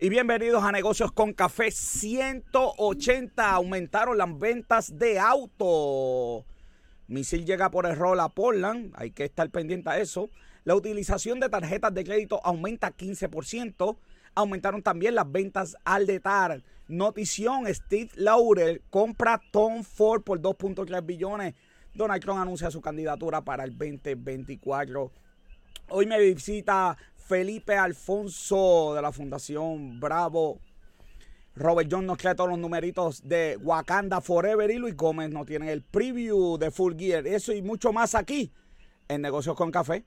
y bienvenidos a Negocios con Café 180. Aumentaron las ventas de auto. Misil llega por error a Portland, hay que estar pendiente a eso. La utilización de tarjetas de crédito aumenta 15%. Aumentaron también las ventas al detar. Notición, Steve Laurel compra Tom Ford por 2.3 billones. Donald Trump anuncia su candidatura para el 2024. Hoy me visita Felipe Alfonso de la Fundación Bravo. Robert John nos trae todos los numeritos de Wakanda Forever y Luis Gómez nos tiene el preview de Full Gear. Eso y mucho más aquí en Negocios con Café.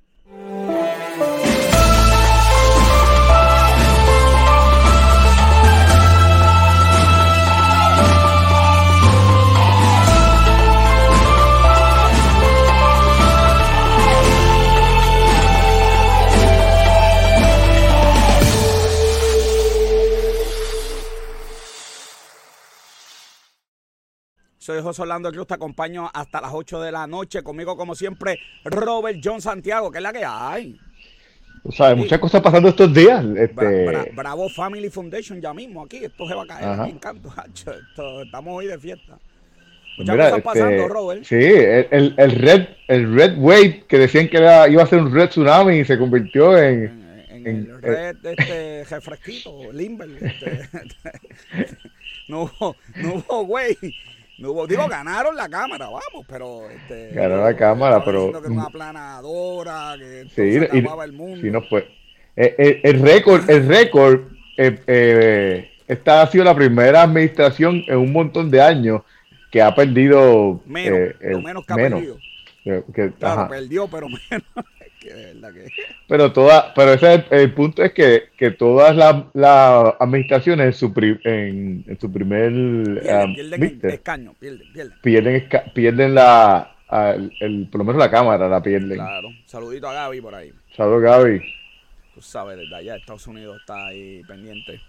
Soy José Orlando Cruz, te acompaño hasta las 8 de la noche. Conmigo, como siempre, Robert John Santiago, que es la que hay. Tú sabes, muchas cosas pasando estos días. Este... Bravo Family Foundation ya mismo aquí. Esto se va a caer aquí en canto. estamos hoy de fiesta. Muchas cosas este, pasando, Robert. Sí, el, el, red, el Red Wave que decían que era, iba a ser un Red Tsunami y se convirtió en. En, el Red este, refresquito, Limber. Este, no hubo, no hubo digo, ganaron la cámara, vamos, pero. Este, ganaron la cámara, pero. Que una planadora, que sí, se acababa el mundo. Sí, no fue. Eh, eh, el récord, el récord, eh, esta ha sido la primera administración en un montón de años que ha perdido. Menos, lo menos que ha perdido. claro, perdió, pero menos. Pero toda, pero ese el, punto es que, que todas las la administraciones en su, en, en su primer pierden, um, escaño, pierden, pierden, la el, por lo menos la cámara la pierden. Claro, saludito a Gaby por ahí. Saludos Gaby. Tú sabes, desde allá Estados Unidos está ahí pendiente.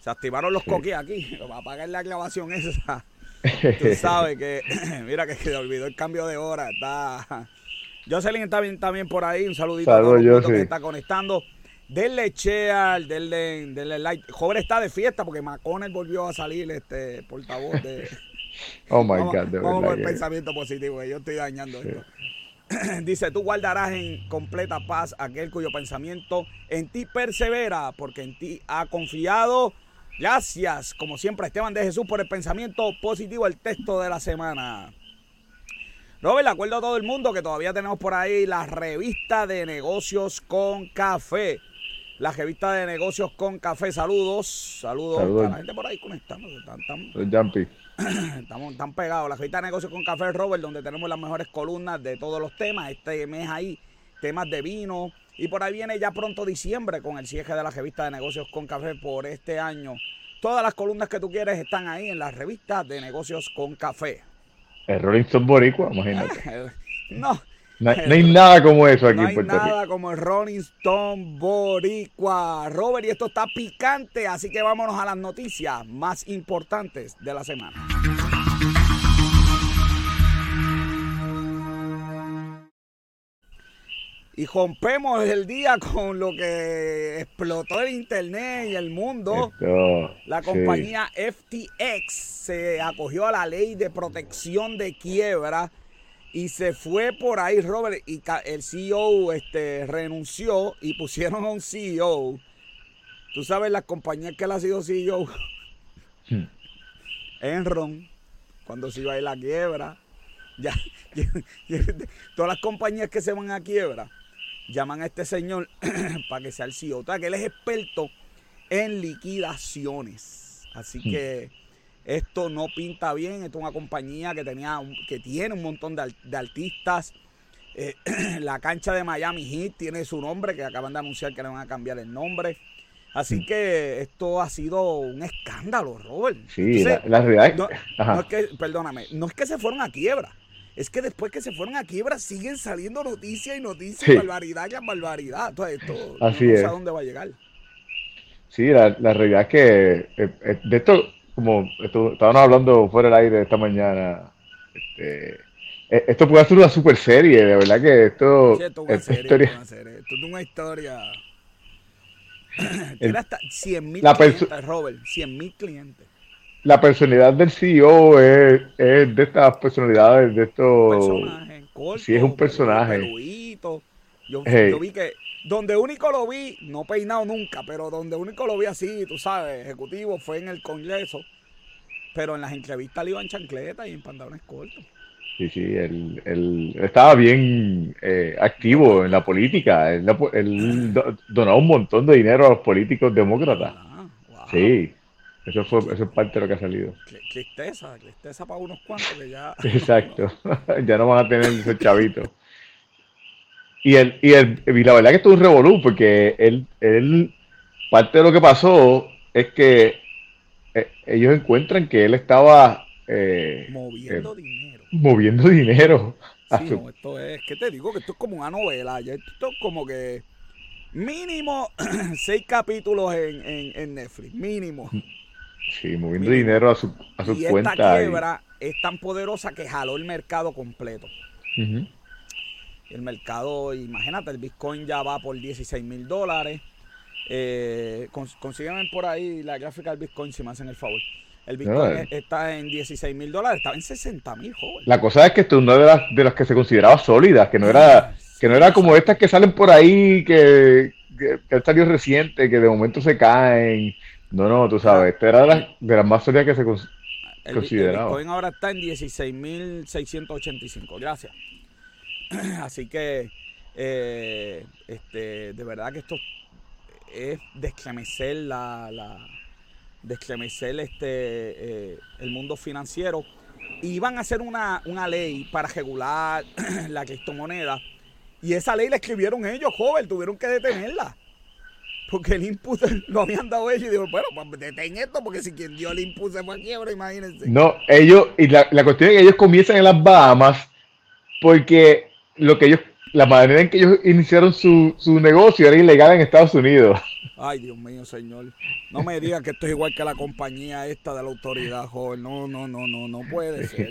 Se activaron los sí. aquí, para pagar la clavación esa. Tú sabes que, mira que se olvidó el cambio de hora, está Jocelyn está bien también por ahí. Un saludito a todos los que está conectando. Denle share, denle, denle like. Joven está de fiesta porque McConnell volvió a salir este portavoz de. oh my God, de vamos con el pensamiento positivo. Yo estoy dañando esto. Dice: Tú guardarás en completa paz aquel cuyo pensamiento en ti persevera, porque en ti ha confiado. Gracias, como siempre, Esteban de Jesús, por el pensamiento positivo, el texto de la semana. Robert, le acuerdo a todo el mundo que todavía tenemos por ahí la revista de negocios con café. La revista de negocios con café. Saludos. Saludos, a la gente por ahí conectando. Están, estamos tan pegados. La revista de negocios con café, Robert, donde tenemos las mejores columnas de todos los temas. Este mes ahí, temas de vino. Y por ahí viene ya pronto diciembre con el cierre de la revista de negocios con café por este año. Todas las columnas que tú quieres están ahí en la revista de negocios con café. El Rolling Stone Boricua, imagínate. no. No hay, nada como eso aquí en Puerto Rico. No hay nada como el Rolling Stone Boricua. Robert, y esto está picante, así que vámonos a las noticias más importantes de la semana. Y rompemos el día con lo que explotó el internet y el mundo. la compañía FTX se acogió a la ley de protección de quiebra y se fue por ahí, Robert, y el CEO este, renunció y pusieron a un CEO. Tú sabes las compañías que él ha sido CEO. Hmm. Enron, cuando se iba a ir la quiebra. Ya, todas las compañías que se van a quiebra llaman a este señor para que sea el CEO. O sea, que él es experto en liquidaciones. Así hmm. que esto no pinta bien. Esto es una compañía que, tenía, que tiene un montón de, artistas. Eh, la cancha de Miami Heat tiene su nombre, que acaban de anunciar que le van a cambiar el nombre. Así hmm. que esto ha sido un escándalo, Robert. Sí, la, realidad. no es que, perdóname, no es que se fueron a quiebra es que después que se fueron a quiebra siguen saliendo noticias y noticias, barbaridad y barbaridad. Todo esto Así no sé a dónde va a llegar. Sí, la, realidad es que eh, eh, de esto, como estábamos hablando fuera del aire esta mañana, este, eh, esto puede ser una super serie, de verdad que esto, es una historia. Esto es una historia. Tiene hasta 100 mil clientes, Robert, 100 mil clientes. La personalidad del CEO es, es de estas personalidades, de estos... Personaje, sí, es un personaje. Yo, yo vi que donde único lo vi, no peinado nunca, pero donde único lo vi así, tú sabes, ejecutivo, fue en el Congreso. Pero en las entrevistas le iban chancletas y en pantalones cortos. Sí, sí, él, estaba bien eh, activo en la política. Él, donaba un montón de dinero a los políticos demócratas. Ah, sí, eso, fue, eso es parte de lo que ha salido. Tristeza, tristeza para unos cuantos que ya. Exacto, ya no van a tener ese chavito. Y, el, y, el, y la verdad que esto es un revolú, porque él, él, parte de lo que pasó es que eh, ellos encuentran que él estaba eh, moviendo eh, dinero. Moviendo dinero. Sí, no, esto es, ¿qué te digo? Que esto es como una novela, esto es como que mínimo seis capítulos en, en, Netflix, mínimo. Sí, moviendo dinero a su, a su y cuenta. Esta quiebra es tan poderosa que jaló el mercado completo. El mercado, imagínate, el Bitcoin ya va por 16 mil dólares. Eh, por ahí la gráfica del Bitcoin si me hacen el favor. El Bitcoin eh. está en 16 mil dólares, estaba en 60 mil, joven. La cosa es que esto es una de las, de las que se consideraba sólidas, que no era, que no era como estas que salen por ahí, que, que, han salido reciente, que de momento se caen. No, no, tú sabes, esta era de las, de las más sólidas que se consideraba. El Bitcoin ahora está en 16.685, gracias. Así que, eh, este, de verdad que esto es descremecer la, la este, eh, el mundo financiero. Y van a hacer una, ley para regular la criptomoneda. Y esa ley la escribieron ellos, joven, tuvieron que detenerla. Porque el input lo habían dado ellos y digo, bueno, pues detén esto, porque si quien dio el input se fue a quiebra, imagínense. No, ellos, y la, la cuestión es que ellos comienzan en las Bahamas porque lo que ellos, la manera en que ellos iniciaron su, su negocio era ilegal en Estados Unidos. Ay, Dios mío, señor. No me digan que esto es igual que la compañía esta de la autoridad, joven. No, no, no, no, no puede ser.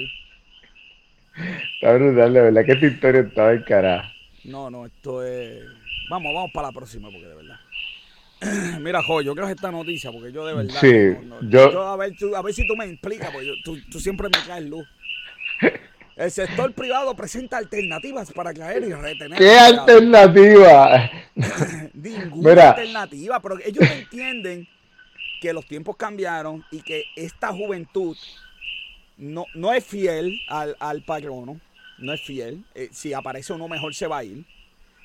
Está brutal, la verdad que esta historia estaba en cara. No, no, esto es. Vamos, vamos para la próxima, porque de verdad. Mira, Jo, yo creo que esta noticia, porque yo de verdad. Sí, yo... a, ver, a ver si tú me explicas, porque tú, tú siempre me caes luz. El sector privado presenta alternativas para caer y retener. ¿Qué alternativa? Ninguna alternativa, pero ellos entienden que los tiempos cambiaron y que esta juventud no, no es fiel al, al patrono, no es fiel. Eh, si aparece uno mejor se va a ir.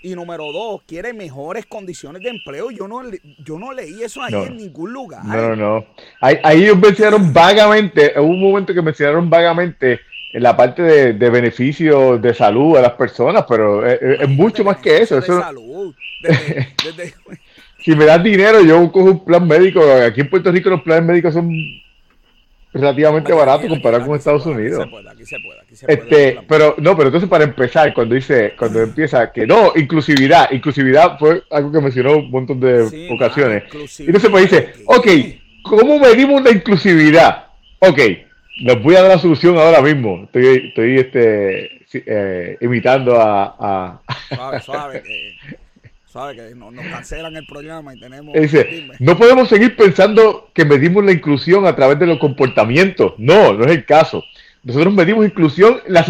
Y número dos, quiere mejores condiciones de empleo. Yo no, yo no leí eso ahí en ningún lugar. No, no. Ahí, ahí ellos mencionaron vagamente, hubo un momento que mencionaron vagamente en la parte de, de beneficio de salud a las personas, pero es, mucho más que eso. eso... salud. si me das dinero, yo cojo un plan médico. Aquí en Puerto Rico los planes médicos son relativamente baratos comparados con Estados Unidos. Aquí se puede, aquí se puede, aquí se puede este, pero no, pero entonces para empezar, cuando dice, cuando empieza que no, inclusividad, inclusividad fue algo que mencionó un montón de ocasiones. y entonces pues dice, ok, ¿cómo medimos la inclusividad? Ok, les voy a dar la solución ahora mismo. Estoy, estoy este, eh, imitando a, Suave, suave, que, suave, que nos, cancelan el programa y tenemos... Dice, no podemos seguir pensando que medimos la inclusión a través de los comportamientos. No, no es el caso. Nosotros medimos inclusión, la,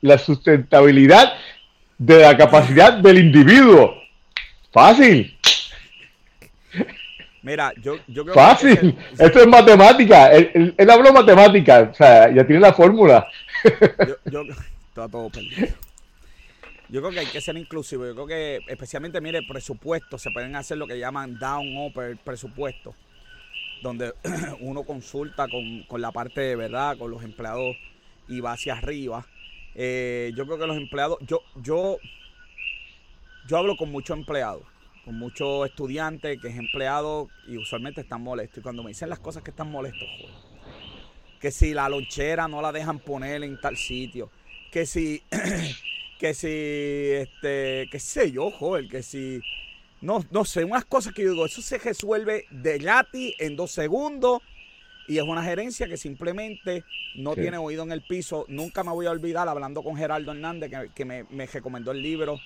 la sustentabilidad de la capacidad del individuo. Fácil. Mira, yo, yo creo Fácil. Esto es matemática. Él, él, habló matemática. O sea, ya tiene la fórmula. Yo, está todo perdido. Yo creo que hay que ser inclusivo. Yo creo que, especialmente, mire, presupuesto. Se pueden hacer lo que llaman down upper presupuesto. Donde uno consulta con, con la parte de verdad, con los empleados y va hacia arriba. Eh, yo creo que los empleados. Yo, yo, yo hablo con muchos empleados con muchos estudiantes que es empleado y usualmente están molestos. Y cuando me dicen las cosas que están molestos, joder, que si la lonchera no la dejan poner en tal sitio, que si, que si, este, qué sé yo, joder, que si, no, no sé, unas cosas que yo digo, eso se resuelve de gratis en dos segundos. Y es una gerencia que simplemente no tiene oído en el piso. Nunca me voy a olvidar hablando con Gerardo Hernández, que, me, me recomendó el libro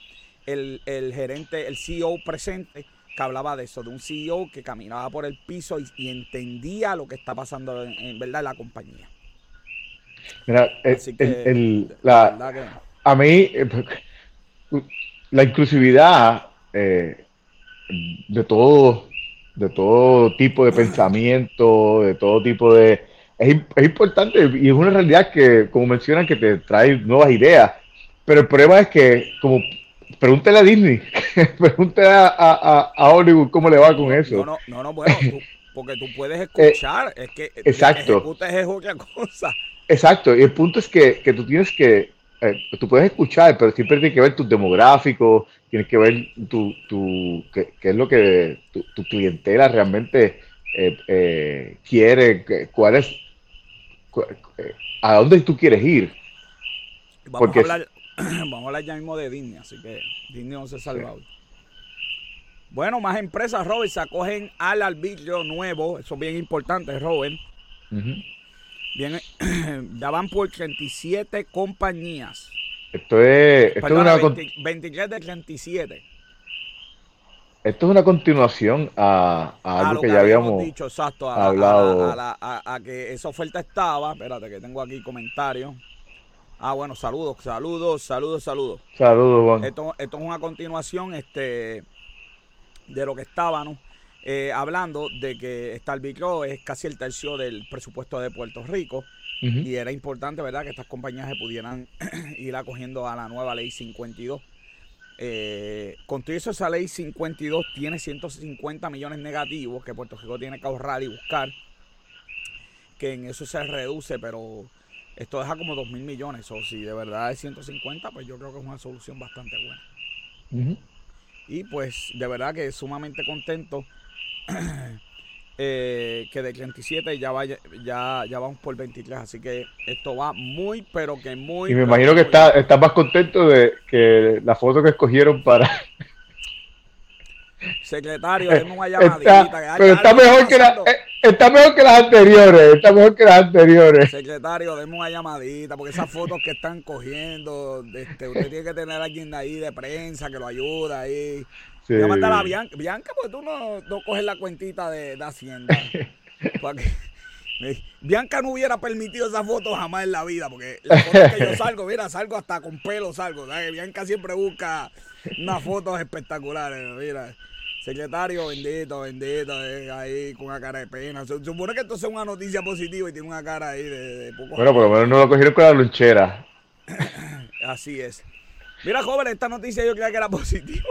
el, gerente, el CEO presente, que hablaba de eso, de un CEO que caminaba por el piso y, entendía lo que está pasando en, verdad en la compañía. Mira, a mí, eh, la inclusividad eh, de todo, de todo tipo de pensamiento, de todo tipo de... Es, es, importante y es una realidad que, como mencionan, que te trae nuevas ideas. Pero el problema es que, como pregúntale a Disney, pregúntale a, Hollywood cómo le va con eso. No, no, no, no bueno, porque tú puedes eh, escuchar, es que exacto. es otra cosa. Exacto, y el punto es que, que tú tienes que, eh, tú puedes escuchar, pero siempre tienes que ver tus demográficos, tienes que ver tu, tu qué, es lo que tu, clientela realmente eh, quiere, cuál es, a dónde tú quieres ir. Porque Vamos a hablar ya mismo de Disney, así que Disney no se salva Bueno, más empresas, Robert, se acogen al arbitrio nuevo. Eso es bien importante, Robert. Bien, ya van por 37 compañías. Esto es, esto es una 23 de 37. Esto es una continuación a, algo que, ya habíamos dicho, exacto, hablado. A, que esa oferta estaba. Espérate, que tengo aquí comentarios. Ah, bueno, saludos, saludos, saludos, saludos. Saludos, Juan. Esto, esto es una continuación este, de lo que estábamos eh, hablando de que Starbicro es casi el tercio del presupuesto de Puerto Rico. Y era importante, ¿verdad?, que estas compañías se pudieran ir acogiendo a la nueva ley 52. Eh, con todo eso, esa ley 52 tiene 150 millones negativos que Puerto Rico tiene que ahorrar y buscar. Que en eso se reduce, pero esto deja como 2 mil millones. O si de verdad es 150, pues yo creo que es una solución bastante buena. Y pues de verdad que sumamente contento eh, que de 37 ya vaya, ya, ya vamos por 23. Así que esto va muy, pero que muy. Y me imagino que está, está más contento de que la foto que escogieron para Secretario, denme una llamadita. pero está mejor, que la, eh, está mejor que las anteriores. Está mejor que las anteriores. Secretario, denme una llamadita. Porque esas fotos que están cogiendo, este, usted tiene que tener a alguien ahí de prensa que lo ayuda ahí. Sí. a la Bianca. Bianca, porque tú no, no coges la cuentita de, de Hacienda. Bianca no hubiera permitido esa foto jamás en la vida, porque la foto que yo salgo, mira, salgo hasta con pelo, salgo. Bianca siempre busca unas fotos espectaculares, mira. Secretario, bendito, bendito, eh, ahí con una cara de pena. Se supone que esto sea una noticia positiva y tiene una cara ahí de, poco. Bueno, por lo menos no lo cogieron con la lonchera. Así es. Mira, joven, esta noticia yo creía que era positiva.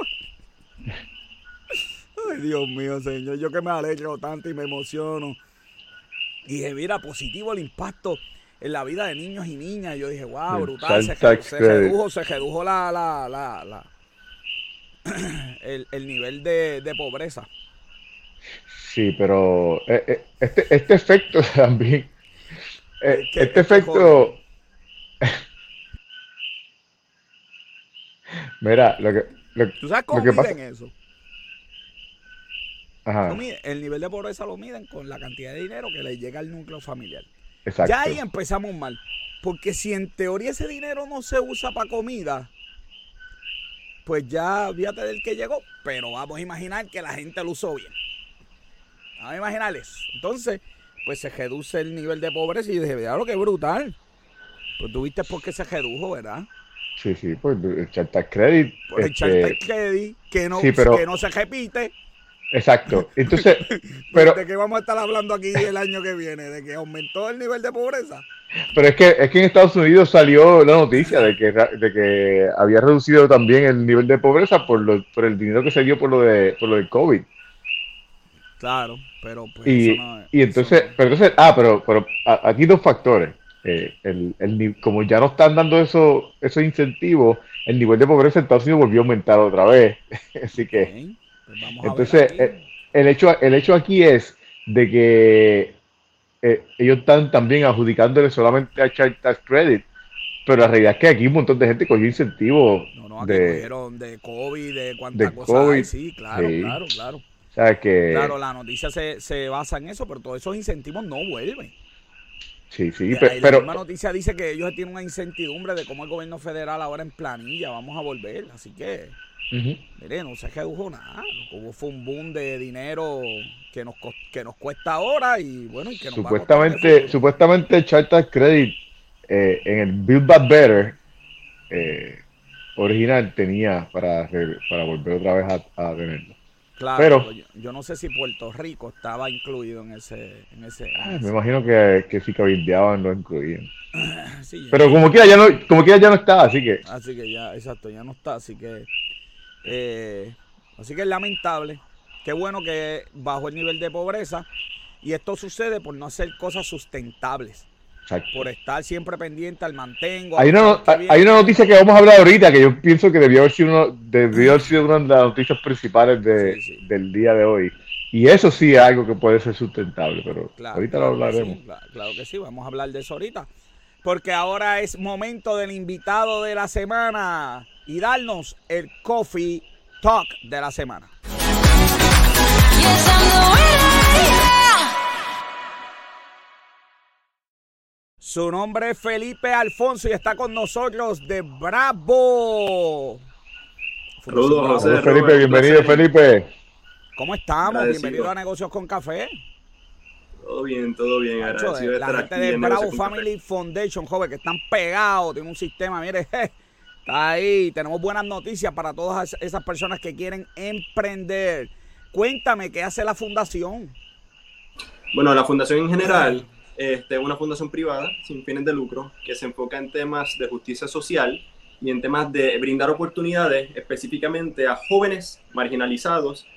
Ay, Dios mío, señor. Yo que me alegro tanto y me emociono. Y dije, mira, positivo el impacto en la vida de niños y niñas. yo dije, wow, brutal. Se, redujo, se redujo la, la, la el, el nivel de, de, pobreza. Sí, pero eh, eh, este, este efecto también, eh, este efecto... Mira, lo que... ¿Tú sabes cómo miden eso? Ajá. El nivel de pobreza lo miden con la cantidad de dinero que le llega al núcleo familiar. Exacto. Ya ahí empezamos mal. Porque si en teoría ese dinero no se usa para comida, pues ya fíjate del que llegó, pero vamos a imaginar que la gente lo usó bien. Vamos a imaginar eso. Entonces, pues se reduce el nivel de pobreza y dije, lo que brutal. Pues tú viste por qué se redujo, ¿verdad? Sí, sí, pues el charter credit. Por el este... charter credit, que no, que no se repite. Exacto. Entonces, pero... ¿De qué vamos a estar hablando aquí el año que viene? ¿De que aumentó el nivel de pobreza? Pero es que, es que en Estados Unidos salió la noticia de que, de que había reducido también el nivel de pobreza por, lo, por el dinero que se dio por lo de por lo del COVID. Claro, pero pues y, y entonces, pero entonces, ah, pero, pero aquí dos factores. Eh, el, el, como ya no están dando eso, esos incentivos, el nivel de pobreza en Estados Unidos volvió a aumentar otra vez. Así que, entonces, eh, el, hecho, el hecho aquí es de que eh, ellos están también adjudicándole solamente a Child Tax Credit. Pero la realidad es que aquí un montón de gente cogió incentivos. No, no, de, cogieron de COVID, de cuántas cosas Sí, claro, claro, claro. O sea que... Claro, la noticia se, se basa en eso, pero todos esos incentivos no vuelven. Sí, sí, pero... La misma noticia dice que ellos tienen una incertidumbre de cómo el gobierno federal ahora en planilla vamos a volver, así que... Mire, no se redujo nada. Lo que hubo fue un boom de dinero que nos, que nos cuesta ahora y bueno, y que nos supuestamente, supuestamente Charter Credit eh, en el Build Back Better eh, original tenía para, para volver otra vez a, a tenerlo. Claro, pero, yo, no sé si Puerto Rico estaba incluido en ese. En ese, ah, me imagino que, que si cabildeaban lo incluían. pero como quiera ya no, como quiera ya no está, así que. Así que ya, exacto, ya no está, así que. Eh, así que es lamentable. Qué bueno que bajó el nivel de pobreza. Y esto sucede por no hacer cosas sustentables. Por estar siempre pendiente al mantengo. Hay una, hay una noticia que vamos a hablar ahorita que yo pienso que debió haber sido, uno, debió haber sido una de las noticias principales de, del día de hoy. Y eso sí es algo que puede ser sustentable, pero ahorita lo hablaremos. claro, que sí, vamos a hablar de eso ahorita. Porque ahora es momento del invitado de la semana y darnos el coffee talk de la semana. Su nombre es Felipe Alfonso y está con nosotros de Bravo. Saludos, José. Felipe, bienvenido, Felipe. ¿Cómo estamos? Bienvenido a Negocios con Café. Todo bien, todo bien. la gente de Bravo Family Foundation, joven, que están pegados, tiene un sistema, mire, está ahí. Tenemos buenas noticias para todas esas personas que quieren emprender. Cuéntame, ¿qué hace la fundación? Bueno, la fundación en general este, una fundación privada sin fines de lucro que se enfoca en temas de justicia social y en temas de brindar oportunidades específicamente a jóvenes marginalizados,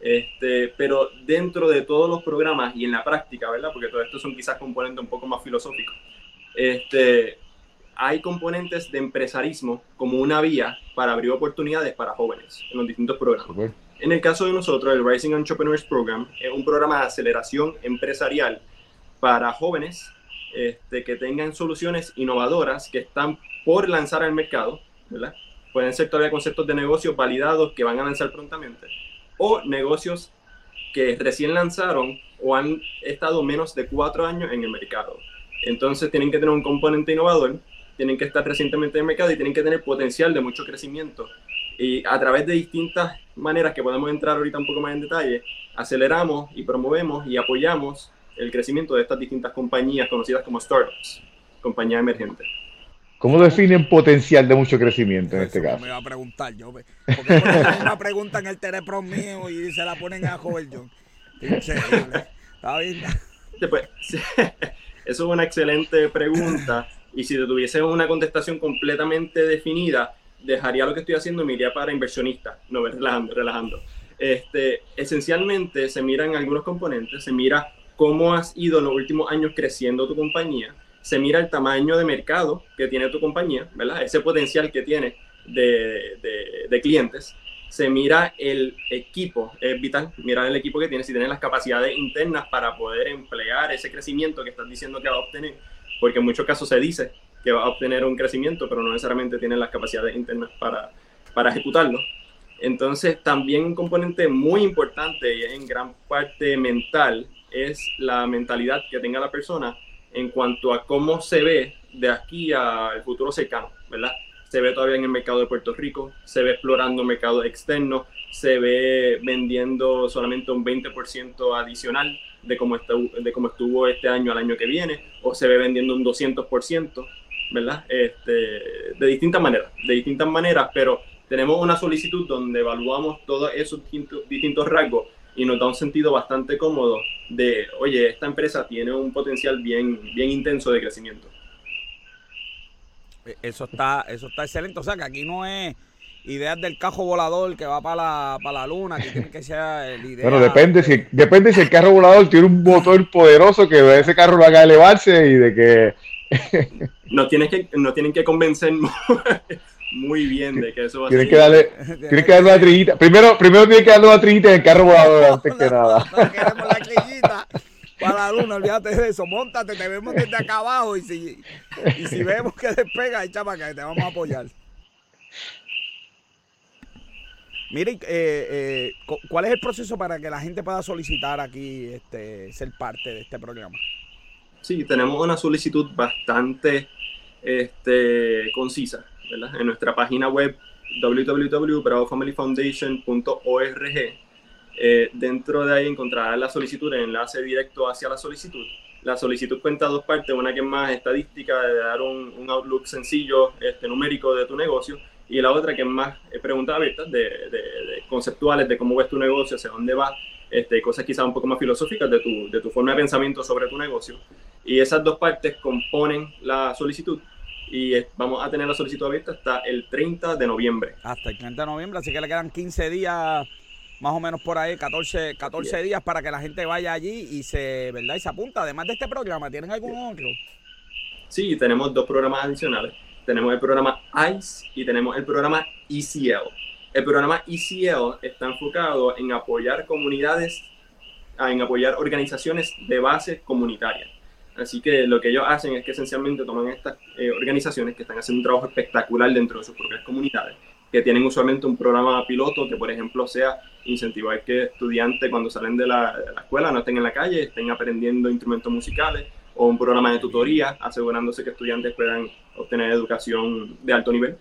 este, pero dentro de todos los programas y en la práctica, ¿verdad? Porque todo esto son quizás componentes un poco más filosóficos. Este, hay componentes de empresarismo como una vía para abrir oportunidades para jóvenes en los distintos programas. En el caso de nosotros, el Rising Entrepreneurs Program es un programa de aceleración empresarial para jóvenes este, que tengan soluciones innovadoras que están por lanzar al mercado, ¿verdad? Pueden ser todavía conceptos de negocios validados que van a lanzar prontamente, o negocios que recién lanzaron o han estado menos de cuatro años en el mercado. Entonces tienen que tener un componente innovador, tienen que estar recientemente en el mercado y tienen que tener potencial de mucho crecimiento. Y a través de distintas maneras que podemos entrar ahorita un poco más en detalle, aceleramos y promovemos y apoyamos el crecimiento de estas distintas compañías conocidas como startups, compañías emergentes. ¿Cómo definen potencial de mucho crecimiento en este caso? Me iba a preguntar yo, porque una pregunta en el teléfono mío y se la ponen a Joel John. Está bien. Después, eso es una excelente pregunta y si tuviese una contestación completamente definida, dejaría lo que estoy haciendo y me iría para inversionistas, no relajando, relajando. Este, esencialmente se miran algunos componentes, se mira cómo has ido en los últimos años creciendo tu compañía, se mira el tamaño de mercado que tiene tu compañía, ¿verdad? Ese potencial que tiene de, de, clientes. Se mira el equipo, es vital mirar el equipo que tienes, si tienes las capacidades internas para poder emplear ese crecimiento que estás diciendo que va a obtener, porque en muchos casos se dice que va a obtener un crecimiento, pero no necesariamente tiene las capacidades internas para, para ejecutarlo. Entonces, también un componente muy importante y en gran parte mental es la mentalidad que tenga la persona en cuanto a cómo se ve de aquí al futuro cercano, ¿verdad? Se ve todavía en el mercado de Puerto Rico, se ve explorando mercados externos, se ve vendiendo solamente un 20% adicional de cómo, estuvo este año al año que viene, o se ve vendiendo un 200%, ¿verdad? Este, de distintas maneras, de distintas maneras, pero tenemos una solicitud donde evaluamos todos esos distintos, distintos rasgos y nos da un sentido bastante cómodo de, oye, esta empresa tiene un potencial bien, bien intenso de crecimiento. E, eso está, eso está excelente. O sea, que aquí no es ideas del cajo volador que va para la, para la luna, que tiene que ser el idea. Bueno, depende si, depende si el carro volador tiene un motor poderoso que ese carro lo haga elevarse y de que. no, tienes que no tienen que convencer muy bien de que eso va a ser. Que darle, tienes que darle una trillita. Primero, primero tienes que darle una trillita en el carro volador antes que nada. queremos la trillita para la luna, olvídate de eso. Montate, te vemos desde acá abajo y si, y si vemos que despega, echa para acá, te vamos a apoyar. Miren, eh, eh, ¿cuál es el proceso para que la gente pueda solicitar aquí este, ser parte de este programa? Sí, tenemos una solicitud bastante este, concisa, ¿verdad? En nuestra página web www.bravofamilyfoundation.org. Eh, dentro de ahí encontrarás la solicitud, el enlace directo hacia la solicitud. La solicitud cuenta dos partes, una que es más estadística, de dar un, outlook sencillo, este, numérico de tu negocio, y la otra que es más eh, preguntas abiertas, de, conceptuales, de cómo ves tu negocio, hacia dónde va, este, cosas quizás un poco más filosóficas de tu, de tu forma de pensamiento sobre tu negocio. Y esas dos partes componen la solicitud y vamos a tener la solicitud abierta hasta el 30 de noviembre. Hasta el 30 de noviembre, así que le quedan 15 días, más o menos por ahí, 14, 14 días para que la gente vaya allí y se, ¿verdad? y se apunta. Además de este programa, ¿tienen algún otro? Sí, tenemos dos programas adicionales. Tenemos el programa ICE y tenemos el programa ECL. El programa ECL está enfocado en apoyar comunidades, en apoyar organizaciones de base comunitaria. Así que lo que ellos hacen es que esencialmente toman estas eh, organizaciones que están haciendo un trabajo espectacular dentro de sus propias comunidades, que tienen usualmente un programa piloto que, por ejemplo, sea incentivar que estudiantes cuando salen de la, escuela no estén en la calle, estén aprendiendo instrumentos musicales, o un programa de tutoría, asegurándose que estudiantes puedan obtener educación de alto nivel.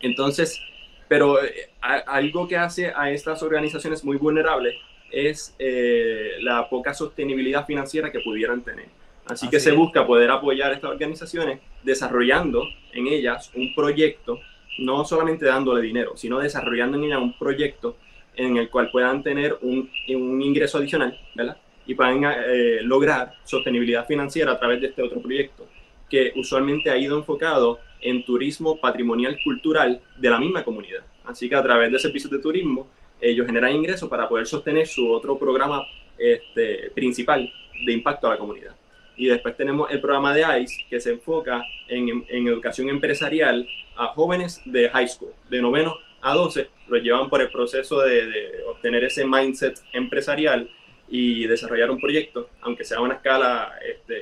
Entonces, pero eh, algo que hace a estas organizaciones muy vulnerables es eh, la poca sostenibilidad financiera que pudieran tener. Así, que se busca poder apoyar a estas organizaciones desarrollando en ellas un proyecto, no solamente dándole dinero, sino desarrollando en ellas un proyecto en el cual puedan tener un, un ingreso adicional, ¿verdad? Y puedan eh, lograr sostenibilidad financiera a través de este otro proyecto, que usualmente ha ido enfocado en turismo patrimonial cultural de la misma comunidad. Así que a través de servicios de turismo, ellos generan ingresos para poder sostener su otro programa este, principal de impacto a la comunidad. Y después tenemos el programa de ICE, que se enfoca en, en, educación empresarial a jóvenes de high school, de noveno a 12, los llevan por el proceso de, de, obtener ese mindset empresarial y desarrollar un proyecto, aunque sea a una escala este,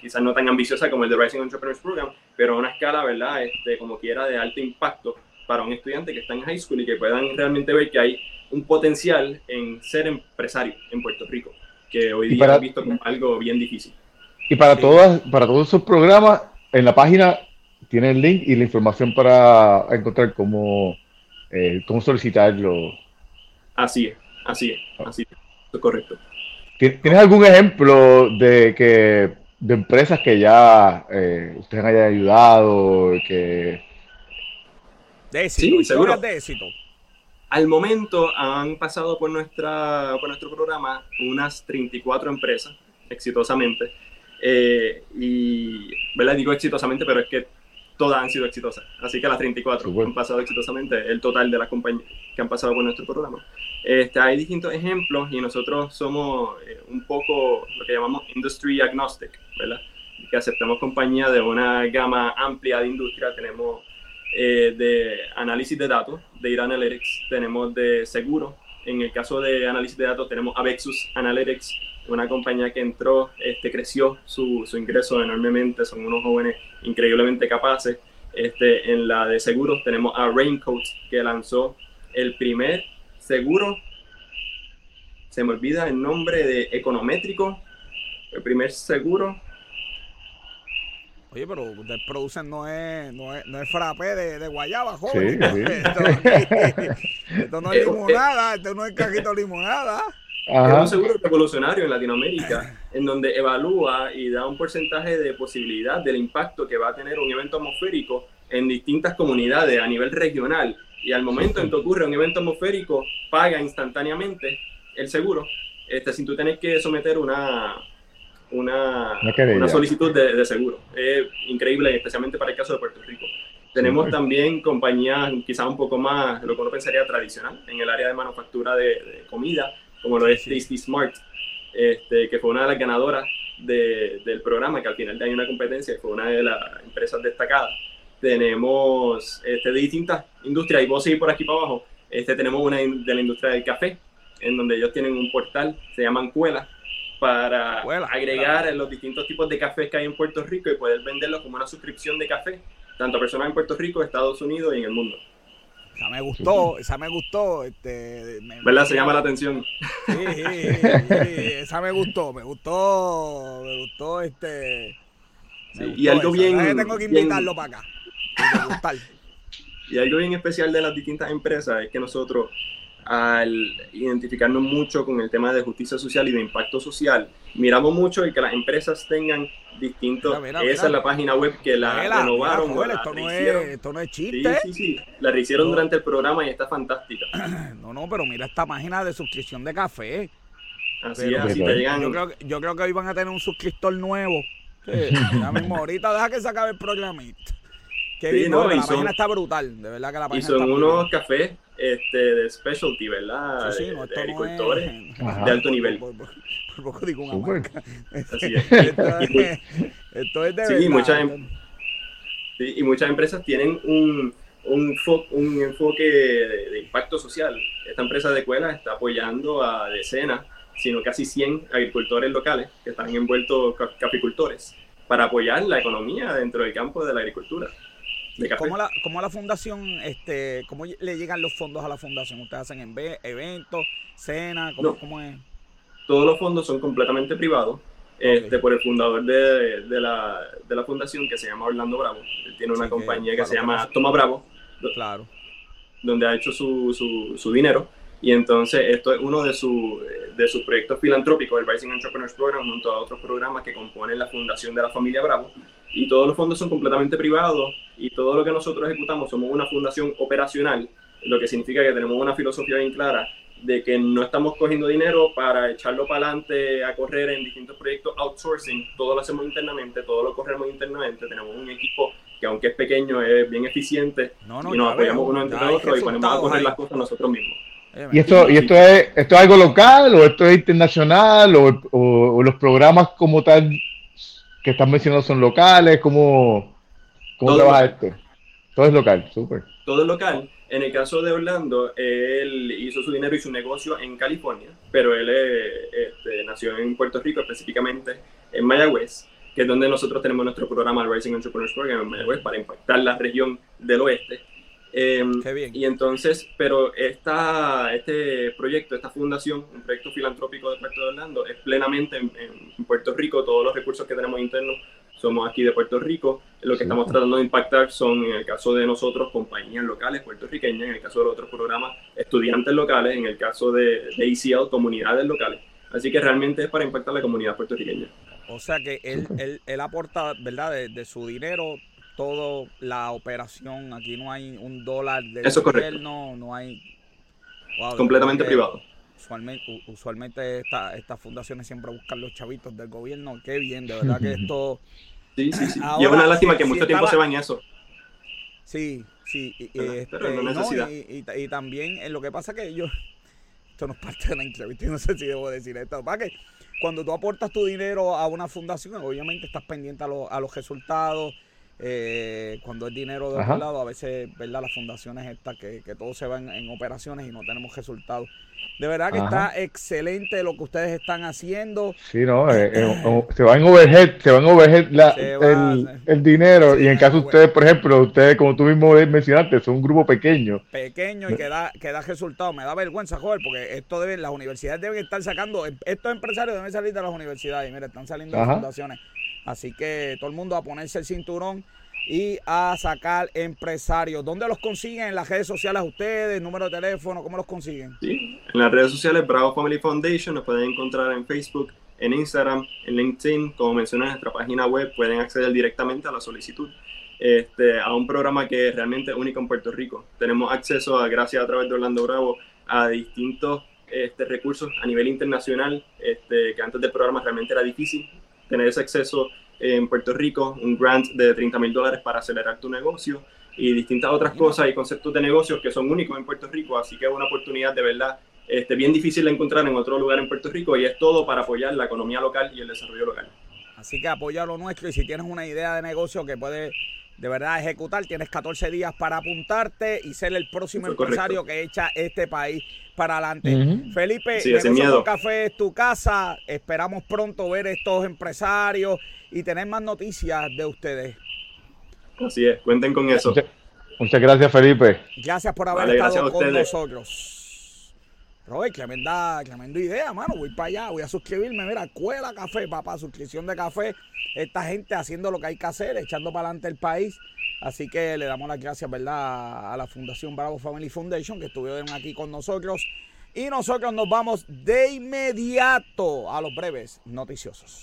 quizás no tan ambiciosa como el de Rising Entrepreneurs Program, pero a una escala, ¿verdad?, este, como quiera, de alto impacto para un estudiante que está en high school y que puedan realmente ver que hay un potencial en ser empresario en Puerto Rico, que hoy día para... visto como algo bien difícil. Y para, todas, para todos esos programas, en la página tiene el link y la información para encontrar cómo, eh, cómo solicitarlo. Así es, así es, así es, correcto. ¿Tienes algún ejemplo de que de empresas que ya eh, ustedes hayan ayudado, que de éxito, sí, seguro. de éxito? Al momento han pasado por nuestra por nuestro programa unas 34 empresas exitosamente eh, y, ¿verdad? Digo exitosamente, pero es que todas han sido exitosas. Así que las 34 han pasado exitosamente, el total de las compañías que han pasado por nuestro programa. Este, hay distintos ejemplos y nosotros somos eh, un poco lo que llamamos industry agnostic, ¿verdad? Que aceptamos compañías de una gama amplia de industria. Tenemos eh, de análisis de datos, de data analytics, tenemos de seguro. En el caso de análisis de datos tenemos Avexus Analytics, una compañía que entró, este, creció su, su, ingreso enormemente, son unos jóvenes increíblemente capaces. Este, en la de seguros tenemos a Raincoat, que lanzó el primer seguro, se me olvida el nombre de econométrico, el primer seguro. Oye, pero ustedes producen no es, no es, no es frappé de, de guayaba, joven. Sí, esto, no es limonada, esto no es cajito limonada. Es un seguro revolucionario en Latinoamérica, en donde evalúa y da un porcentaje de posibilidad del impacto que va a tener un evento atmosférico en distintas comunidades a nivel regional. Y al momento en que ocurre un evento atmosférico, paga instantáneamente el seguro, este, sin tú tener que someter una, una, una solicitud de, seguro. Es increíble, especialmente para el caso de Puerto Rico. Tenemos también compañías quizás un poco más, lo que uno pensaría tradicional, en el área de manufactura de, de comida, como lo es Tasty Smart, este, que fue una de las ganadoras del programa, que al final hay una competencia, fue una de las empresas destacadas. Tenemos este, de distintas industrias, y vos seguir por aquí para abajo, este, tenemos una de la industria del café, en donde ellos tienen un portal, se llaman Cuela, para agregar los distintos tipos de cafés que hay en Puerto Rico y poder venderlos como una suscripción de café, tanto a personas en Puerto Rico, Estados Unidos y en el mundo. Esa me gustó, esa me gustó. Este, ¿Verdad? Se llama la atención. Sí, sí, sí, esa me gustó, me gustó, me gustó este. y algo bien. Tengo que invitarlo para acá. Y algo bien especial de las distintas empresas es que nosotros, al identificarnos mucho con el tema de justicia social y de impacto social, miramos mucho el que las empresas tengan distintos. esa es la página web que la renovaron. esto, no es, esto, no es, chiste. Sí, sí, sí. La rehicieron durante el programa y está fantástica. No, no, pero mira esta página de suscripción de café. Así es, así te llegan. Yo creo, yo creo que hoy van a tener un suscriptor nuevo. ya mismo, ahorita deja que se acabe el programita. Qué bien, no, la página está brutal, de verdad que la página Y son unos cafés este, de specialty, ¿verdad? Sí, sí, no, de agricultores de alto nivel. Por, poco digo una marca. Así es. esto, es, de sí, Muchas, em- sí, y muchas empresas tienen un, un, un enfoque de, impacto social. Esta empresa de Cuela está apoyando a decenas, sino casi 100 agricultores locales que están envueltos caficultores para apoyar la economía dentro del campo de la agricultura. ¿Cómo la, cómo la fundación, este, cómo le llegan los fondos a la fundación? ¿Ustedes hacen en eventos, cenas? ¿cómo, es? Todos los fondos son completamente privados. Este, por el fundador de, de, la, de, la, fundación que se llama Orlando Bravo. Él tiene una compañía que, se llama Toma Bravo. Claro. Donde ha hecho su, su, su, dinero. Y entonces esto es uno de, su, de sus proyectos filantrópicos, el Rising Entrepreneurs Program, junto a otros programas que componen la fundación de la familia Bravo. Y todos los fondos son completamente privados y todo lo que nosotros ejecutamos somos una fundación operacional, lo que significa que tenemos una filosofía bien clara de que no estamos cogiendo dinero para echarlo para adelante a correr en distintos proyectos outsourcing, todo lo hacemos internamente, todo lo corremos internamente, tenemos un equipo que aunque es pequeño es bien eficiente y nos apoyamos uno entre otros y ponemos a correr las cosas nosotros mismos. Eh, ¿Y esto, y esto, es, esto es algo local o esto es internacional o, o, los programas como tal que están mencionando son locales? ¿Cómo, ¿Cómo Todo trabaja esto? Todo es local, súper. Todo es local. En el caso de Orlando, él hizo su dinero y su negocio en California, pero él este, nació en Puerto Rico, específicamente en Mayagüez, que es donde nosotros tenemos nuestro programa, el Rising Entrepreneurs Program en Mayagüez, para impactar la región del oeste. Em, Qué bien. Y entonces, pero esta, este proyecto, esta fundación, un proyecto filantrópico de Puerto de Orlando, es plenamente en, en Puerto Rico, todos los recursos que tenemos internos somos aquí de Puerto Rico. Lo que estamos tratando de impactar son, en el caso de nosotros, compañías locales puertorriqueñas, en el caso de los otros programas, estudiantes locales, en el caso de, de ECL, comunidades locales. Así que realmente es para impactar la comunidad puertorriqueña. O sea que él, él, él aporta, ¿verdad?, de, su dinero toda la operación. Aquí no hay un dólar de Eso gobierno, no hay... Completamente privado usualmente, usualmente estas fundaciones siempre buscan los chavitos del gobierno. Qué bien, de verdad que esto... Sí, sí, sí. y es una lástima que mucho tiempo se va en eso. Sí, sí. Y, este, no y, también en lo que pasa que yo... Esto no es parte de la entrevista y no sé si debo decir esto. Para que cuando tú aportas tu dinero a una fundación, obviamente estás pendiente a, a los resultados. Eh, cuando el dinero de otro lado, a veces, ¿verdad? Las fundaciones estas que, que todo se va en, operaciones y no tenemos resultados. De verdad que está excelente lo que ustedes están haciendo. Sí, no, eh, eh, se va en overhead, se va en overhead el, el, dinero. y en caso de ustedes, por ejemplo, ustedes, como tú mismo mencionaste, son un grupo pequeño. Pequeño y que da, que da resultados. Me da vergüenza, joder, porque esto deben, las universidades deben estar sacando, estos empresarios deben salir de las universidades. Y mira, están saliendo de las fundaciones. Así que todo el mundo a ponerse el cinturón y a sacar empresarios. ¿Dónde los consiguen? ¿En las redes sociales ustedes? ¿Número de teléfono? ¿Cómo los consiguen? Sí, en las redes sociales Bravo Family Foundation nos pueden encontrar en Facebook, en Instagram, en LinkedIn. Como mencioné en nuestra página web, pueden acceder directamente a la solicitud. Este, a un programa que es realmente único en Puerto Rico. Tenemos acceso, a, gracias a través de Orlando Bravo, a distintos este, recursos a nivel internacional, este, que antes del programa realmente era difícil tener ese acceso en Puerto Rico, un grant de 30 mil dólares para acelerar tu negocio y distintas otras cosas y conceptos de negocios que son únicos en Puerto Rico, así que es una oportunidad de verdad este, bien difícil de encontrar en otro lugar en Puerto Rico y es todo para apoyar la economía local y el desarrollo local. Así que apoya lo nuestro y si tienes una idea de negocio que puedes de verdad ejecutar, tienes 14 días para apuntarte y ser el próximo empresario que echa este país para adelante. Felipe, sí, Negocio Café es tu casa. Esperamos pronto ver estos empresarios y tener más noticias de ustedes. Así es, cuenten con eso. Muchas gracias, Felipe. Gracias por haber estado con nosotros. Robert, tremenda, tremenda idea, mano. Voy para allá, voy a suscribirme. Mira, Cuela Café, papá, suscripción de café. Esta gente haciendo lo que hay que hacer, echando para adelante el país. Así que le damos las gracias, ¿verdad?, a la Fundación Bravo Family Foundation que estuvieron aquí con nosotros. Y nosotros nos vamos de inmediato a los breves noticiosos.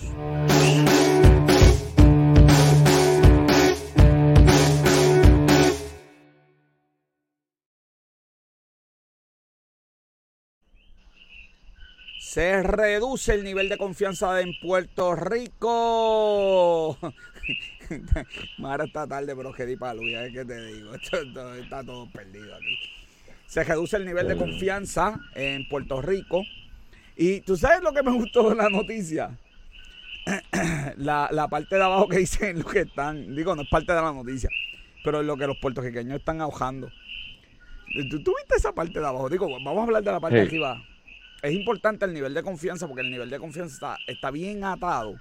Se reduce el nivel de confianza en Puerto Rico. Mara está tarde, pero que di ya es que te digo. Esto, está todo perdido aquí. Se reduce el nivel de confianza en Puerto Rico. Y tú sabes lo que me gustó de la noticia. la, la parte de abajo que dicen lo que están. Digo, no es parte de la noticia. Pero es lo que los puertorriqueños están ahogando. ¿Tú, viste esa parte de abajo? Digo, vamos a hablar de la parte de arriba es importante el nivel de confianza porque el nivel de confianza está, bien atado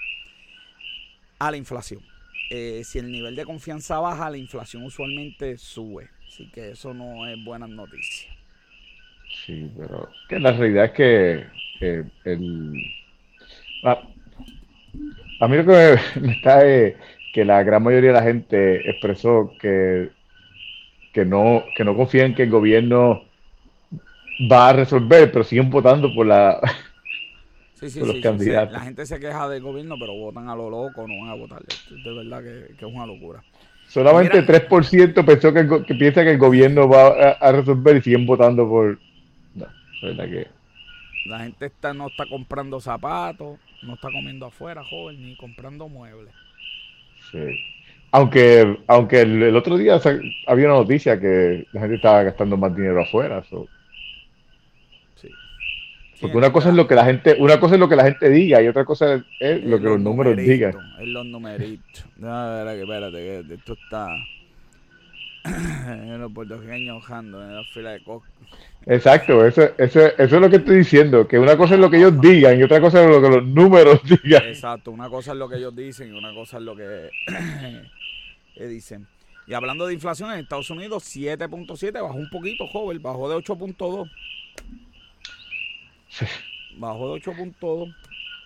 a la inflación. Eh, si el nivel de confianza baja, la inflación usualmente sube. Así que eso no es buena noticia. Sí, pero que la realidad es que el, a, mí lo que me, está es que la gran mayoría de la gente expresó que, que, no, que no confía en que el gobierno va a resolver, pero siguen votando por la sí, sí, los candidatos. La gente se queja del gobierno, pero votan a lo loco, no van a votar. De verdad que, es una locura. Solamente 3% pensó que, piensa que el gobierno va a, resolver y siguen votando por... No, verdad que... La gente está, no está comprando zapatos, no está comiendo afuera, joven, ni comprando muebles. Sí. Aunque, aunque el, otro día había una noticia que la gente estaba gastando más dinero afuera. Porque una cosa es lo que la gente, una cosa es lo que la gente diga y otra cosa es, lo que los, números digan. Es los numeritos. No, espérate, espérate, esto está. los puertorriqueños ojando en la fila de coca. Exacto, eso, eso, eso es lo que estoy diciendo, que una cosa es lo que ellos digan y otra cosa es lo que los números digan. Exacto, una cosa es lo que ellos dicen y una cosa es lo que, dicen. Y hablando de inflación en Estados Unidos, 7.7, bajó un poquito, joven, bajó de 8.2. Bajó de 8.2.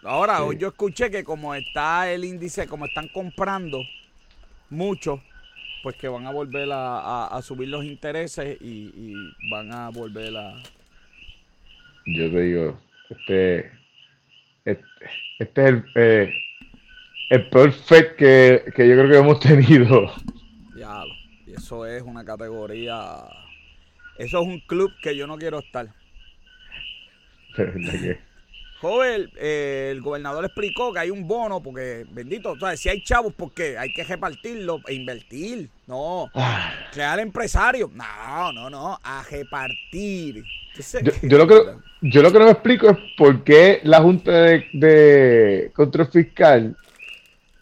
Ahora, hoy yo escuché que como está el índice, como están comprando mucho, pues que van a volver a, subir los intereses y, van a volver a... Yo te digo, este, este, este es el, eh, el peor FED que, que, yo creo que hemos tenido. Ya, y eso es una categoría, eso es un club que yo no quiero estar. Joven, eh, el gobernador explicó que hay un bono porque, bendito, si hay chavos, porque hay que repartirlo e invertir. No, ah. crear empresarios. No, no, no, a repartir. Yo, lo que, yo lo que no me explico es por qué la Junta de, Control Fiscal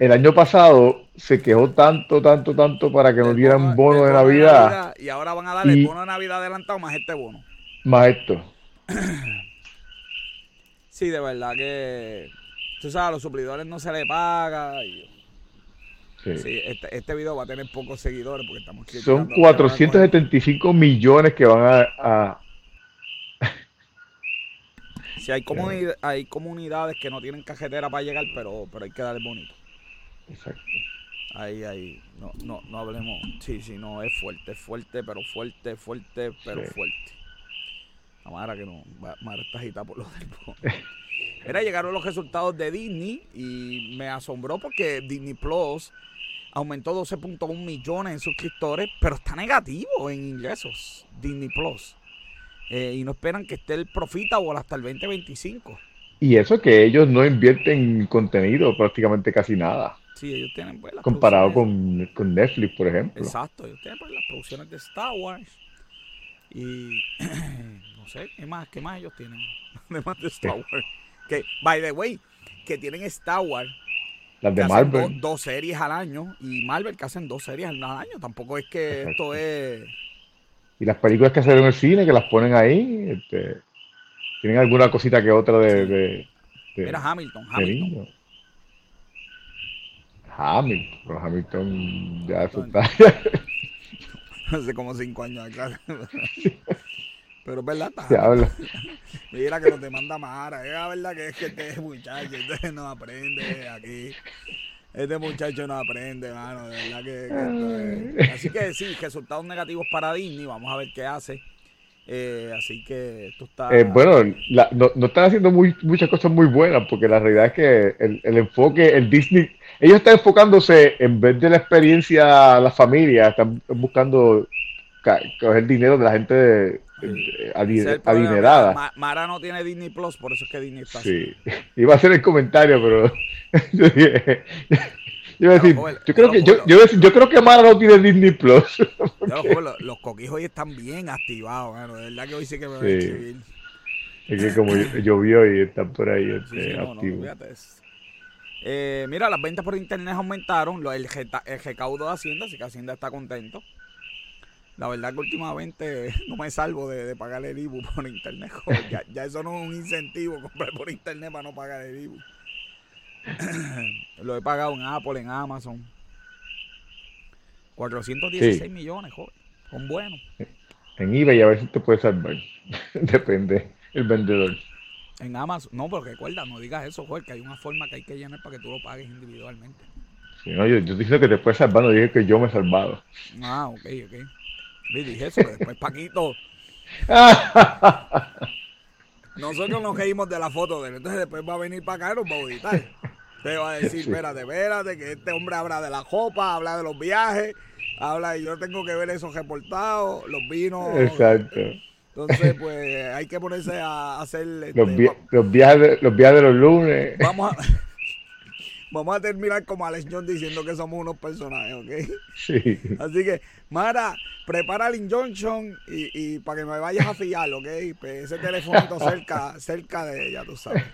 el año pasado se quejó tanto, tanto, tanto para que nos dieran bono, de, Navidad, Y ahora van a darle el bono de Navidad adelantado más este bono. Más esto. Sí, de verdad que. Tú sabes, a los suplidores no se le paga. sí. este, este, video va a tener pocos seguidores porque estamos Son 475 millones que van a. Sí, hay, hay comunidades que no tienen cajetera para llegar, pero, pero hay que darle bonito. Exacto. Ahí, ahí. No, no, no hablemos. Sí, sí, no, es fuerte, es fuerte, pero fuerte, fuerte, pero fuerte. Mara que no, Mara está agitada por los del Era, llegaron los resultados de Disney y me asombró porque Disney Plus aumentó 12.1 millones en suscriptores, pero está negativo en ingresos, Disney Plus. Eh, y no esperan que esté el profitable hasta el 2025. Y eso que ellos no invierten contenido prácticamente casi nada. Sí, ellos tienen pues, Comparado con, con, Netflix, por ejemplo. Exacto, ellos tienen pues, las producciones de Star Wars. Y no sé, ¿qué más, qué más ellos tienen? Además de Star Wars. Que, by the way, que tienen Star Wars. Las de Marvel. dos series al año. Y Marvel que hacen dos series al año. Tampoco es que esto es. Y las películas que hacen en el cine, que las ponen ahí, este, tienen alguna cosita que otra de. de, Era Hamilton, Hamilton. Hamilton, Hamilton ya eso Hace como cinco años acá. Pero es verdad, está. Mira que nos demanda Mara. Es la verdad que es que este muchacho este no aprende aquí. Este muchacho no aprende, mano. De verdad que, Así que sí, resultados negativos para Disney. Vamos a ver qué hace. Eh, así que esto está. Eh, bueno, no, no, están haciendo muy, muchas cosas muy buenas porque la realidad es que el, el, enfoque, el Disney, ellos están enfocándose en vez de la experiencia a la familia, están buscando coger dinero de la gente adinerada. Mara no tiene Disney Plus, por eso es que Disney está. Sí, iba a hacer el comentario, pero yo dije. Yo, decir, yo, creo que, yo, yo, yo, creo que Mara no tiene Disney Plus. los, los coquijos hoy están bien activados, de verdad que hoy sí que me voy a escribir. Es que como llovió y están por ahí este, activos. eh, mira, las ventas por internet aumentaron, el, el recaudo de Hacienda, así que Hacienda está contento. La verdad que últimamente no me salvo de, pagar el IBU por internet. Ya, ya, eso no es un incentivo comprar por internet para no pagar el IBU. Lo he pagado en Apple, en Amazon. 416 millones, joder. Son buenos. En eBay a ver si te puede salvar. Depende el vendedor. En Amazon, no, pero recuerda, no digas eso, joder, que hay una forma que hay que llenar para que tú lo pagues individualmente. Sí, no, yo, yo dije que te puedes salvar, no dije que yo me he salvado. Ah, ok, ok. Le dije eso, después Paquito. Nosotros nos reímos de la foto de él, entonces después va a venir para acá y nos va a auditar. Te va a decir, espérate, espérate, que este hombre habla de la copa, habla de los viajes, habla y yo tengo que ver esos reportados, los vinos. Exacto. Entonces, pues hay que ponerse a hacer... los, este, los, viajes los viajes de los lunes. Vamos a... Vamos a terminar como Alex John diciendo que somos unos personajes, ¿ok? Sí. Así que, Mara, prepara el injunction y, y para que me vayas a fiar, ¿ok? Pues ese teléfono cerca, cerca de ella, tú sabes.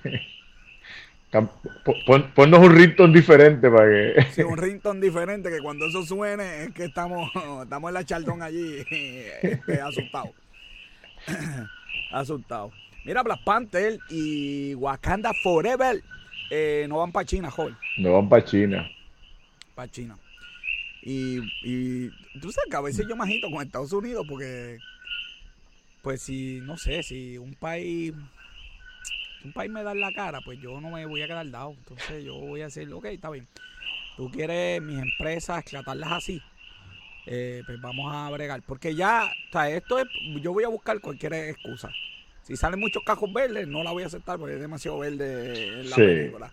ponnos un ringtone diferente para que. Sí, un ringtone diferente que cuando eso suene es que estamos, estamos en la chaldón allí este, asustados. asustados. Mira, Black Panther y Wakanda Forever eh, no van para China, joven. No van para China. Para China. Y, y tú sabes que a veces yo me agito con Estados Unidos porque, pues si, no sé, si un país, un país me da la cara, pues yo no me voy a quedar dado. Entonces yo voy a decir, ok, está bien. Tú quieres mis empresas tratarlas así. Eh, pues vamos a bregar. Porque ya, o sea, esto es, yo voy a buscar cualquier excusa. Si salen muchos cajos verdes, no la voy a aceptar porque es demasiado verde en la película.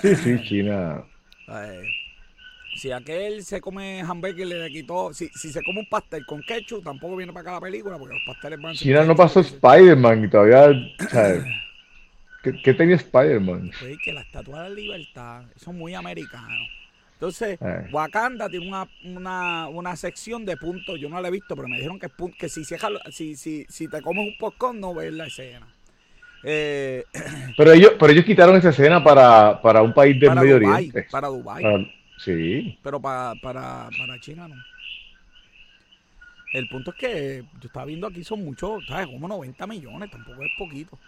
Sí, sí, China. si aquel se come hamburger le quitó, si, si se come un pastel con ketchup, tampoco viene para acá la película porque los pasteles van China no pasó Spider-Man y todavía, ¿Qué, ¿Qué, tenía Spider-Man? Pues que la estatua de la libertad, son muy americanos. Entonces, eh. Wakanda tiene una, una, una, sección de puntos. Yo no la he visto, pero me dijeron que, que si, si, si, si te comes un popcorn no ves la escena. Eh, pero ellos pero ellos quitaron esa escena para, para un país del Medio Oriente. Para Dubái. sí. Pero para, para, para China no. El punto es que yo estaba viendo aquí son muchos, ¿sabes? Como 90 millones, tampoco es poquito.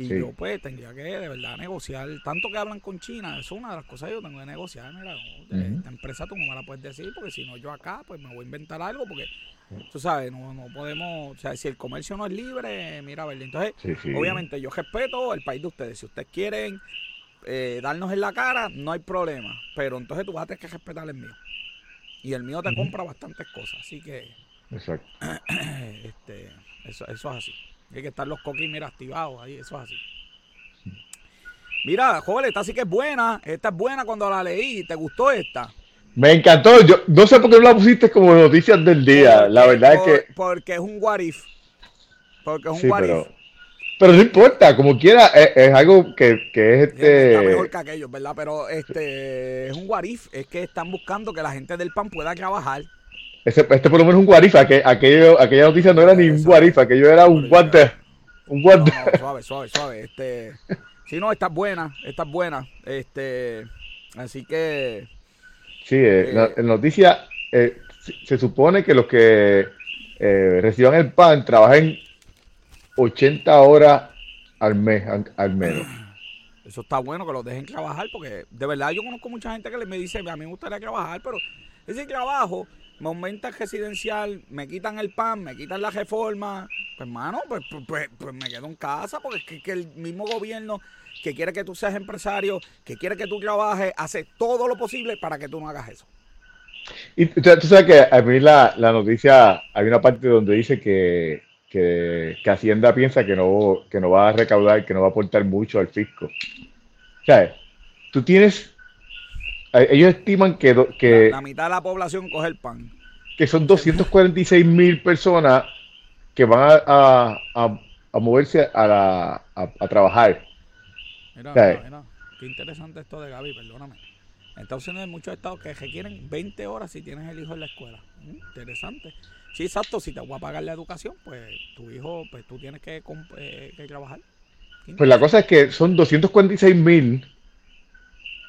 Y yo pues tendría que de verdad negociar, tanto que hablan con China, eso es una de las cosas que yo tengo que negociar, mira, esta empresa tú no me la puedes decir, porque si no yo acá pues me voy a inventar algo, porque tú sabes, no, no podemos, o sea, si el comercio no es libre, mira, ver, entonces obviamente yo respeto el país de ustedes, si ustedes quieren eh, darnos en la cara, no hay problema, pero entonces tú vas a tener que respetar el mío. Y el mío te compra bastantes cosas, así que... Exacto. este, eso, eso es así. Hay que estar los coquis, mira, activados ahí, eso es así. Mira, joven, esta sí que es buena. Esta es buena cuando la leí. ¿Te gustó esta? Me encantó. Yo no sé por qué no la pusiste como noticias del día. la verdad es que. Porque es un what if. Porque es un what pero, Pero no importa, como quiera, es, algo que, que, es este. Está mejor que aquellos, ¿verdad? Pero este es un what if. Es que están buscando que la gente del PAN pueda trabajar este, por lo menos un guarifa, que aquello, aquella noticia no era ni un guarifa, aquello era un guante. Un guante. suave, suave, suave. Este, sí, no, está buena, está buena. Este, así que. Sí, eh, la, eh, noticia eh, se, supone que los que reciban el PAN trabajen 80 horas al mes, al, menos. Eso está bueno que los dejen trabajar, porque de verdad yo conozco mucha gente que me dice, a mí me gustaría trabajar, pero ese trabajo me aumentan residencial, me quitan el PAN, me quitan la reforma. Pues, hermano, pues, pues, pues, pues, me quedo en casa porque es que, el mismo gobierno que quiere que tú seas empresario, que quiere que tú trabajes, hace todo lo posible para que tú no hagas eso. Y tú, sabes que a mí la, noticia, hay una parte donde dice que, que, Hacienda piensa que no, que no va a recaudar, que no va a aportar mucho al fisco. Sea, tú tienes ellos estiman que, que la, mitad de la población coge el pan. Que son 246 mil personas que van a, a, moverse a, la, a, trabajar. Mira, mira, qué interesante esto de Gaby, perdóname. En Estados Unidos hay muchos estados que requieren 20 horas si tienes el hijo en la escuela. Mm, interesante. Sí, exacto, si te voy a pagar la educación, pues tu hijo, pues tú tienes que, eh, que trabajar. Pues la cosa es que son 246 mil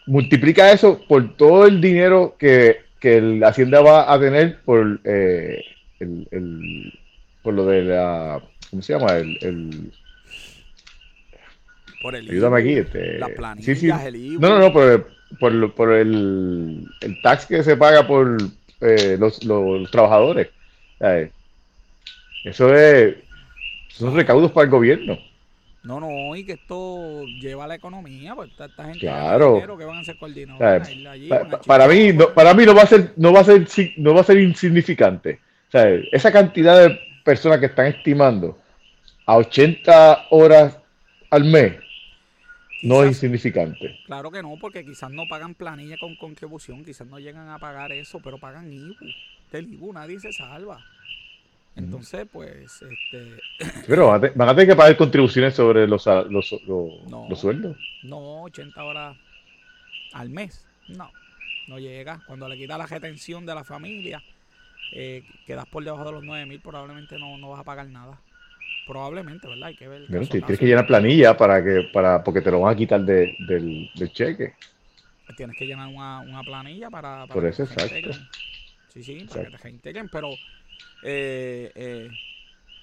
multiplica eso por todo el dinero que, la Hacienda va a tener por eh, el, por lo de la ¿cómo se llama? el, por el ayúdame aquí este, las planillas, el no no no por, por, por el, el tax que se paga por eh, los, los, trabajadores. Eso es son recaudos para el gobierno no, no, y que esto lleva a la economía, pues esta, gente claro. que van a ser coordinados. para, mí, no, para mí no va a ser, no va a ser, no va a ser insignificante. O sea, esa cantidad de personas que están estimando a 80 horas al mes no es insignificante. Claro que no, porque quizás no pagan planilla con contribución, quizás no llegan a pagar eso, pero pagan IBU. Del IBU nadie se salva. Entonces, pues, este... Pero van a, tener que pagar contribuciones sobre los, los, los, sueldos. No, 80 horas al mes. No, no llega. Cuando le quita la retención de la familia, eh, quedas por debajo de los 9 mil, probablemente no, no vas a pagar nada. Probablemente, ¿verdad? Hay que ver. tienes que llenar planilla para que, para, porque te lo van a quitar de, del, del, cheque. Tienes que llenar una, una planilla para, Por eso, exacto. Sí, sí, para que te reintegren, pero eh, eh,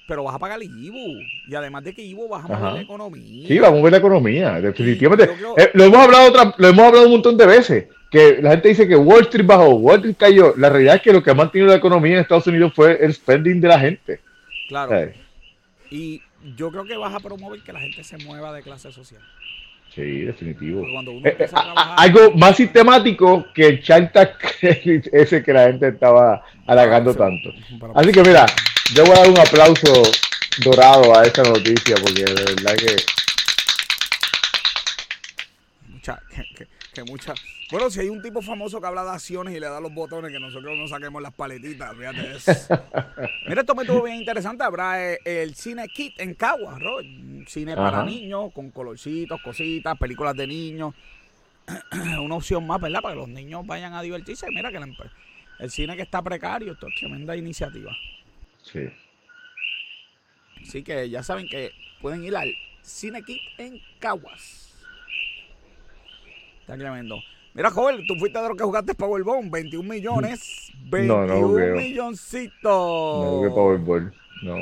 pero vas a pagar el IBU. Y además de que IBU vas a mover la economía. Sí, vamos a mover la economía, definitivamente. Eh, lo, hemos hablado otra, lo hemos hablado un montón de veces. Que la gente dice que Wall Street bajó, Wall Street cayó. La realidad es que lo que ha mantenido la economía en Estados Unidos fue el spending de la gente. Claro. Y yo creo que vas a promover que la gente se mueva de clase social. Sí, definitivo. Eh, eh, algo más sistemático que el Child ese que la gente estaba halagando tanto. Así que mira, yo voy a dar un aplauso dorado a esta noticia porque de verdad que... Mucha, que, mucha... Bueno, si hay un tipo famoso que habla de acciones y le da los botones, que nosotros no saquemos las paletitas, fíjate eso. Mira, esto me estuvo bien interesante. Habrá eh, el, Cine Kit en Caguas, ¿no? Cine para niños, con colorcitos, cositas, películas de niños. Una opción más, ¿verdad? Para que los niños vayan a divertirse. Mira que el cine que está precario, esto es tremenda iniciativa. Sí. Así que ya saben que pueden ir al Cine Kit en Caguas. Está tremendo. Mira, joven, tú fuiste de los que jugaste Powerball, 21 millones. 21 no, no milloncitos. No jugué Powerball, no.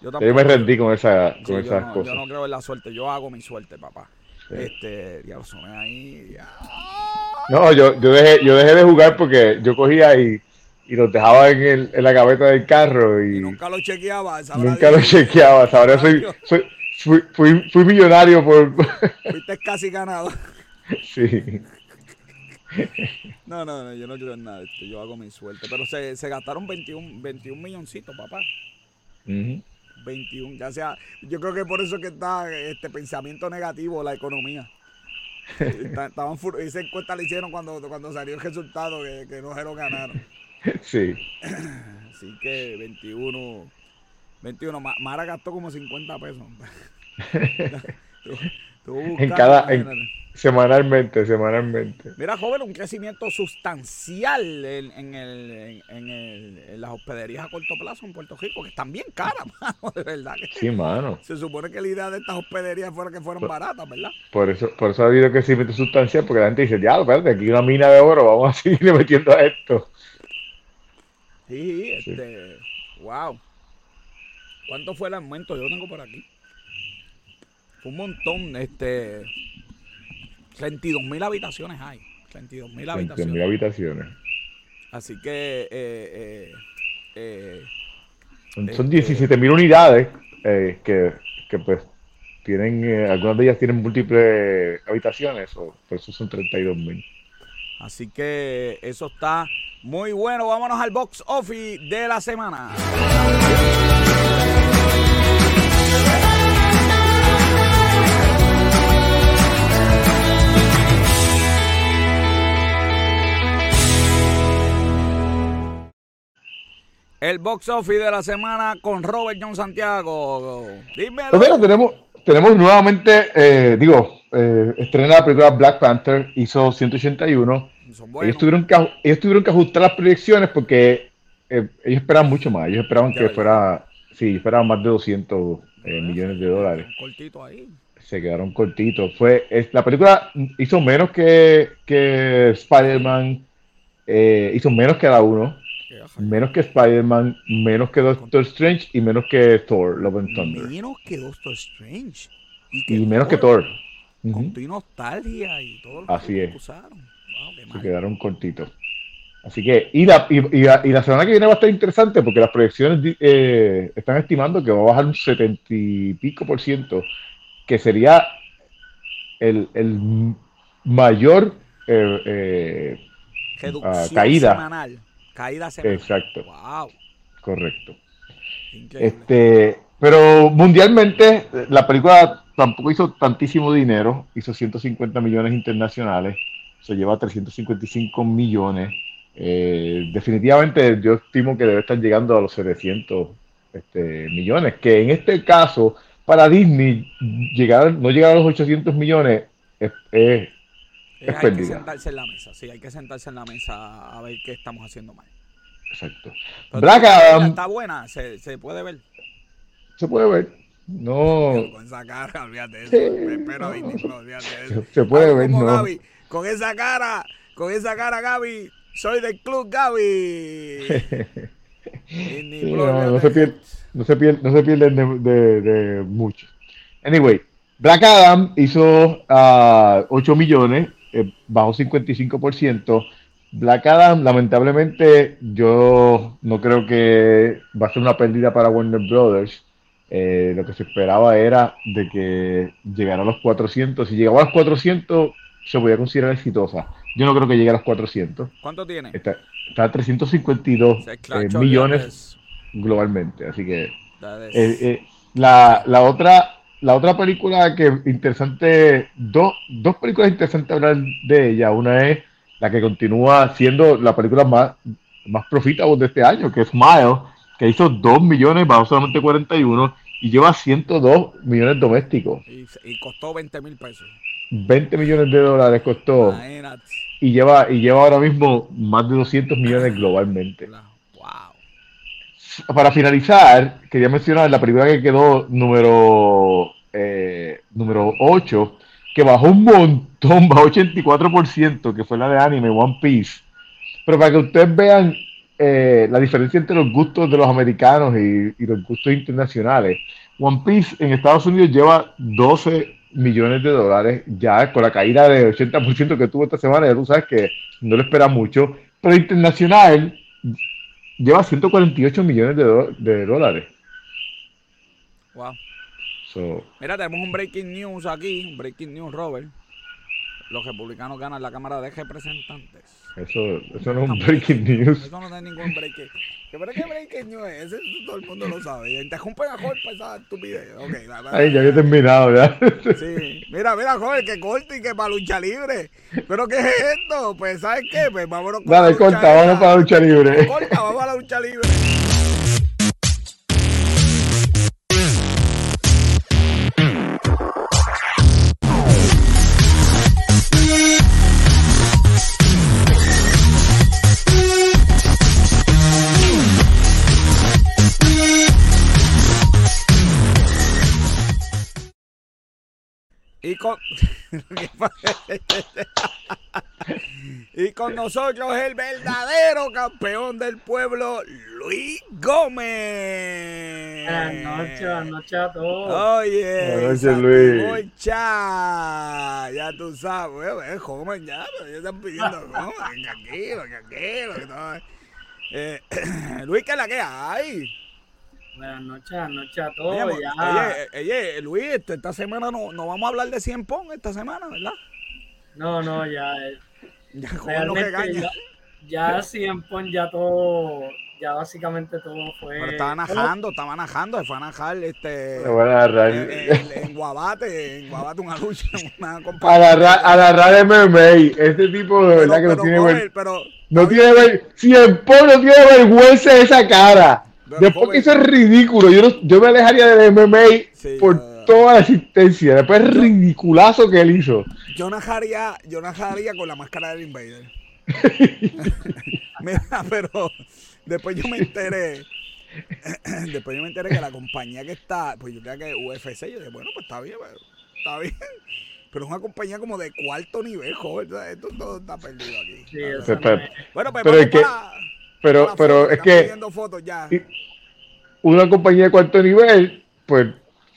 Yo, yo, me rendí con, esa, con esas no, cosas. Yo no creo en la suerte, yo hago mi suerte, papá. Este, ya lo soné ahí. No, yo, yo, dejé, yo dejé de jugar porque yo cogía y, y los dejaba en, el, en la gaveta del carro. Y, nunca lo chequeaba. Nunca lo chequeaba. Ahora soy, soy, fui, fui, fui millonario por. Fuiste casi ganado. Sí. No, no, no, yo no creo en nada. Este, yo hago mi suerte. Pero se, se gastaron 21, 21 milloncitos, papá. 21, ya sea, yo creo que por eso que está este pensamiento negativo la economía. Estaban esa encuesta la hicieron cuando, cuando salió el resultado que, que no se lo ganaron. Sí. Así que 21, 21, Mara gastó como 50 pesos. en cada, Semanalmente, semanalmente. Mira, joven, un crecimiento sustancial en, el, en, las hospederías a corto plazo en Puerto Rico, que están bien caras, mano, de verdad. sí, mano. Se supone que la idea de estas hospederías fuera que fueran baratas, ¿verdad? Por eso, por eso ha habido crecimiento sustancial, porque la gente dice, ya, espérate, aquí hay una mina de oro, vamos a seguir metiendo a esto. Sí, este, wow. ¿Cuánto fue el aumento? Yo tengo por aquí. Un montón, este 32 mil habitaciones hay. 32 mil habitaciones. habitaciones. Así que eh, eh, son 17 mil unidades que, que, pues tienen, algunas de ellas tienen múltiples habitaciones, o por eso son 32 mil. Así que eso está muy bueno. Vámonos al box office de la semana. El box office de la semana con Robert John Santiago. Dímelo. Pues tenemos, tenemos nuevamente, eh, digo, eh, estrena la película Black Panther, hizo 181. Ellos, tuvieron que, ellos tuvieron que ajustar las proyecciones porque eh, ellos esperaban mucho más. Ellos esperaban que fuera, sí, esperaban más de 200 eh, millones de dólares. Cortito ahí. Se quedaron cortitos. Fue, es, la película hizo menos que, que Spider-Man, hizo menos que la uno menos que Spider-Man, menos que Doctor Strange y menos que Thor, Love and Thunder. Menos que Doctor Strange. Y, menos que Thor. Con tu nostalgia y todo lo Así que es. Se quedaron cortitos. Así que, y la, y, y, la, semana que viene va a estar interesante porque las proyecciones eh, están estimando que va a bajar un setenta y pico por ciento, que sería el, el mayor eh, eh, ah, caída. Semanal Caída semanal. Exacto. Wow. Correcto. Este, pero mundialmente la película tampoco hizo tantísimo dinero, hizo 150 millones internacionales, se lleva 355 millones. Eh, definitivamente yo estimo que debe estar llegando a los 700 este, millones, que en este caso para Disney llegar, no llegar a los 800 millones es, es, hay que sentarse en la mesa, sí, hay que sentarse en la mesa a ver qué estamos haciendo mal. Exacto. Black Adam. Está buena, se, se puede ver. Se puede ver. No. Con esa cara, olvídate de eso. Espero, no, olvídate de eso. Se, puede ver, no. Gaby, con esa cara, con esa cara, Gaby. Soy del club, Gaby. no, se pierde, no se pierde, no se pierde de, de, mucho. Anyway, Black Adam hizo uh, ah, 8 millones, eh, bajo 55%. Black Adam, lamentablemente, yo no creo que va a ser una pérdida para Warner Brothers. Eh, lo que se esperaba era de que llegara a los 400. Si llegaba a los 400, se podía considerar exitosa. Yo no creo que llegue a los 400. ¿Cuánto tiene? Está, a 352 eh, millones globalmente. Así que eh, la, la, otra la otra película que interesante, dos, dos películas interesantes hablar de ella. Una es la que continúa siendo la película más, más profitable de este año, que es Smile, que hizo 2 millones, bajó solamente 41 y lleva 102 millones domésticos. Y, costó 20 mil pesos. 20 millones de dólares costó. Y lleva, y lleva ahora mismo más de 200 millones globalmente. Para finalizar, quería mencionar la película que quedó número, eh, número 8, que bajó un montón, bajó 84%, que fue la de anime One Piece. Pero para que ustedes vean eh, la diferencia entre los gustos de los americanos y, los gustos internacionales, One Piece en Estados Unidos lleva 12 millones de dólares, ya con la caída de 80% que tuvo esta semana, ya tú sabes que no le espera mucho, pero internacional lleva 148 millones de, de dólares. Wow. Mira, tenemos un breaking news aquí, un breaking news, Robert. Los republicanos ganan la Cámara de Representantes. Eso, eso no es un breaking news. Eso no es ningún breaking ¿Qué, pero ¿Qué breaking news es? Eso todo el mundo lo sabe. Interrumpen a Jorge para esa estupidez. Okay, Ay, ya había terminado ya. Sí. Mira, mira, Jorge, que corte y que para lucha libre. ¿Pero qué es esto? Pues, ¿sabes qué? Pues vámonos con Dale, corta, vamos para la lucha libre. Corta, vamos a la lucha libre. Y con, y con nosotros el verdadero campeón del pueblo, Luis Gómez. Buenas noches, buenas noches a todos. Oye, buenas noches, Luis. Ya tú sabes, es joven ya, pero ya están pidiendo joven, tranquilo, tranquilo, que todo. Eh, Luis, ¿qué es la que hay? Buenas noches, buenas noches a todos. Oye, ya. oye, Luis, esta semana no, no vamos a hablar de 100 Pong esta semana, ¿verdad? No, no, ya. Eh, ya, realmente, ya, ya 100 Pong ya todo ya básicamente todo fue. Pero estaba najando, estaba najando, se fue a najar este. En, Guabate, en Guabate una lucha, una Agarrar, agarrar MMA, este tipo de verdad que no tiene vergüenza. No tiene ver, si el no tiene vergüenza de esa cara. Después que eso es ridículo, yo, no, yo me alejaría del MMA por toda la existencia. Después es ridiculazo que él hizo. Yo najaría, yo najaría con la máscara del Invader. Mira, pero Después yo me enteré. después yo me enteré que la compañía que está, pues yo creía que UFC, yo dije, bueno, pues está bien, pero, está bien. Pero es una compañía como de cuarto nivel, joven. Esto todo está perdido aquí. Sí, bueno, pues pero es que, pero, pero es que fotos ya. una compañía de cuarto nivel, pues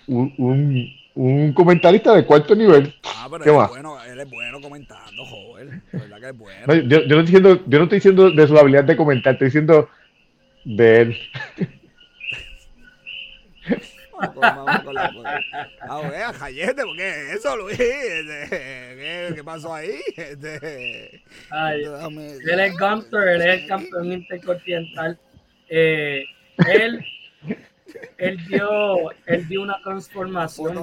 un, un, un comentarista de cuarto nivel. Ah, pero ¿Qué él, más? Es bueno, él es bueno comentando, joven. verdad que es bueno. yo, yo, no estoy diciendo, yo no estoy diciendo de su habilidad de comentar, estoy diciendo de él. Vamos con la Ah, vea, Jayete, ¿por qué eso, Luis? Este, ¿qué, ¿qué, pasó ahí? Este, Ay, él es Gunter, él es el campeón intercontinental. Eh, él, él, dio, él dio una transformación.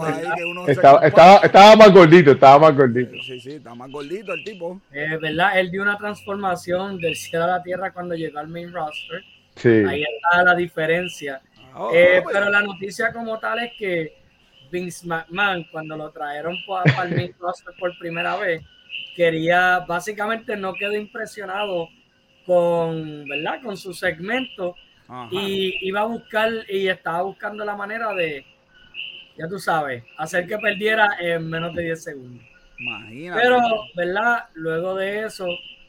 Estaba, estaba, estaba, más gordito, estaba más gordito. Sí, sí, estaba más gordito el tipo. Eh, ¿Verdad? Él dio una transformación del cielo a la tierra cuando llegó al main roster Ahí está la diferencia. Ah, eh, pues. pero la noticia como tal es que Vince McMahon, cuando lo trajeron para el main por primera vez, quería, básicamente no quedó impresionado con, ¿verdad? Con su segmento y iba a buscar y estaba buscando la manera de, ya tú sabes, hacer que perdiera en menos de 10 segundos. Pero, ¿verdad? Luego de eso,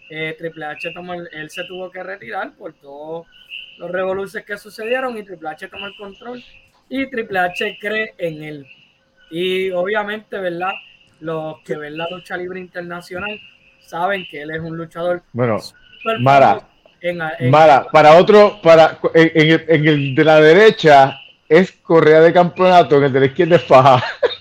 eh, Triple H tomó él se tuvo que retirar por todo los revoluciones que sucedieron y Triple H tomó el control y Triple H cree en él. Y obviamente, ¿verdad? Los que ven la lucha libre internacional saben que él es un luchador. Bueno, Mara, Mara, para otro, para en, el, en, el, de la derecha es Correa de Campeonato, en el de la izquierda es Faja.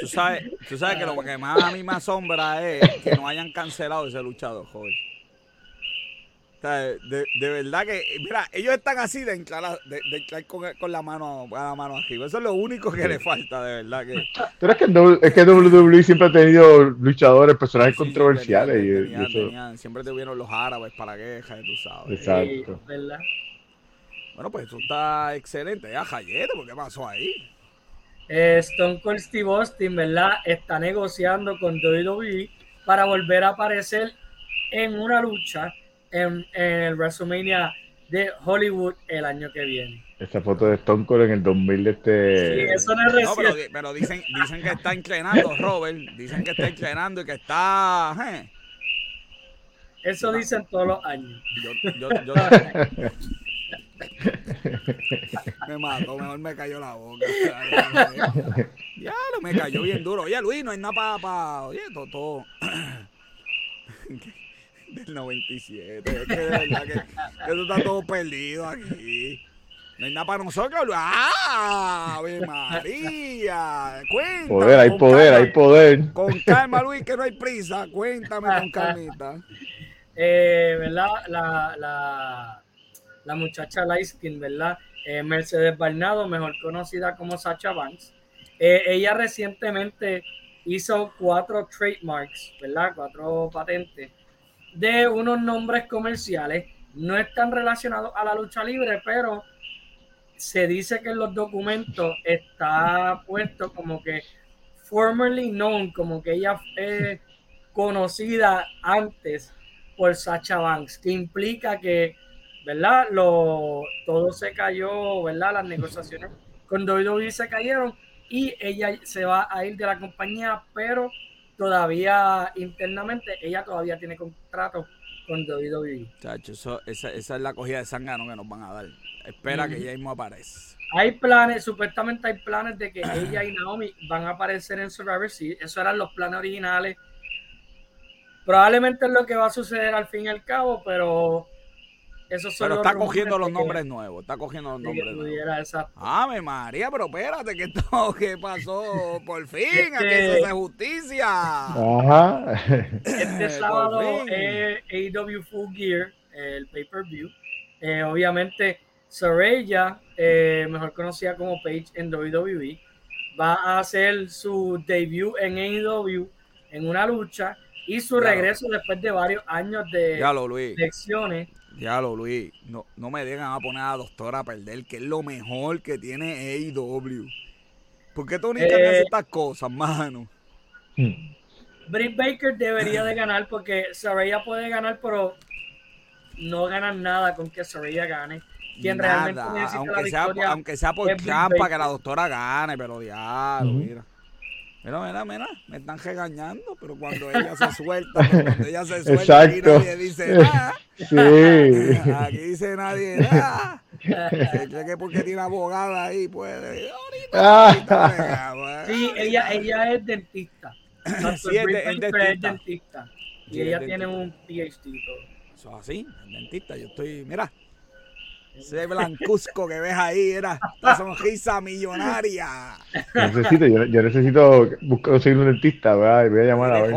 Tú sabes, tú sabes que lo que más a mí me asombra es que no hayan cancelado ese luchador, joven. O sea, de, de, verdad que, mira, ellos están así de entrar, de, de con, con, la mano a la mano arriba. Eso es lo único que le falta, de verdad que. Pero es que, es que WWE siempre ha tenido luchadores, personajes controversiales. y, siempre tuvieron los árabes para quejas, tú sabes. Exacto. Bueno, pues eso está excelente. Ya, Jayete, ¿por qué pasó ahí? Eh, Stone Cold Steve Austin, ¿verdad? Está negociando con WWE para volver a aparecer en una lucha en, el WrestleMania de Hollywood el año que viene. Esta foto de Stone Cold en el 2000 de este... Sí, eso no es no, pero, dicen, dicen que está entrenando, Robert. Dicen que está entrenando y que está... ¿eh? Eso dicen todos los años. Yo, yo, yo, me mató, mejor me cayó la boca. Ya, me cayó bien duro. Oye, Luis, no hay nada para. Pa... Oye, todo. Del 97. Es que de verdad que, eso está todo perdido aquí. No hay nada para nosotros. ¡Ah! ¡Ave María! Cuéntame. Poder, hay poder, hay poder. Con calma, Luis, que no hay prisa. Cuéntame con calmita. Eh, ¿Verdad? La, la, la muchacha Lightskin, ¿verdad? Eh, Mercedes Barnado, mejor conocida como Sacha Banks. Eh, ella recientemente hizo cuatro trademarks, ¿verdad? Cuatro patentes de unos nombres comerciales. No están relacionados a la lucha libre, pero se dice que en los documentos está puesto como que formerly known, como que ella es conocida antes por Sacha Banks, que implica que ¿verdad? Lo, todo se cayó, ¿verdad? Las negociaciones con WWE se cayeron y ella se va a ir de la compañía, pero todavía internamente ella todavía tiene contrato con WWE. Chacho, eso, esa, esa, es la cogida de sangano que nos van a dar. Espera que ella mismo aparezca. Hay planes, supuestamente hay planes de que ella y Naomi van a aparecer en Survivor Series. Esos eran los planes originales. Probablemente es lo que va a suceder al fin y al cabo, pero son pero está cogiendo los nombres nuevos, está cogiendo los nombres nuevos. Ave María, pero espérate, que esto que pasó por fin, aquí se hace justicia. Ajá. Este sábado es AEW Full Gear, el pay-per-view. Eh, obviamente Soraya, eh, mejor conocida como Paige en WWE, va a hacer su debut en AEW en una lucha y su regreso después de varios años de lecciones. Ya lo, Luis, no, no me digan a poner a la doctora a perder, que es lo mejor que tiene AEW. ¿Por qué tú eh, estas cosas, mano? Britt Baker debería de ganar porque Saraya puede ganar, pero no ganan nada con que Saraya gane quien realmente necesita aunque la sea, aunque sea por champa que la doctora gane, pero diablo, mira. Mira, mira, mira, me están regañando, pero cuando ella se suelta, cuando ella se suelta, aquí nadie dice nada. Sí. Aquí dice nadie nada. Cree que porque tiene abogada ahí puede. Ahorita, sí, ella, ella es dentista. Sí, es, dentista. es dentista. Y ella tiene un PhD y todo. Eso es así, es dentista. Yo estoy, mira, ese blancuzco que ves ahí era la sonrisa millonaria. Necesito, yo, yo necesito buscar conseguir un dentista, ¿verdad? voy a llamar a ver.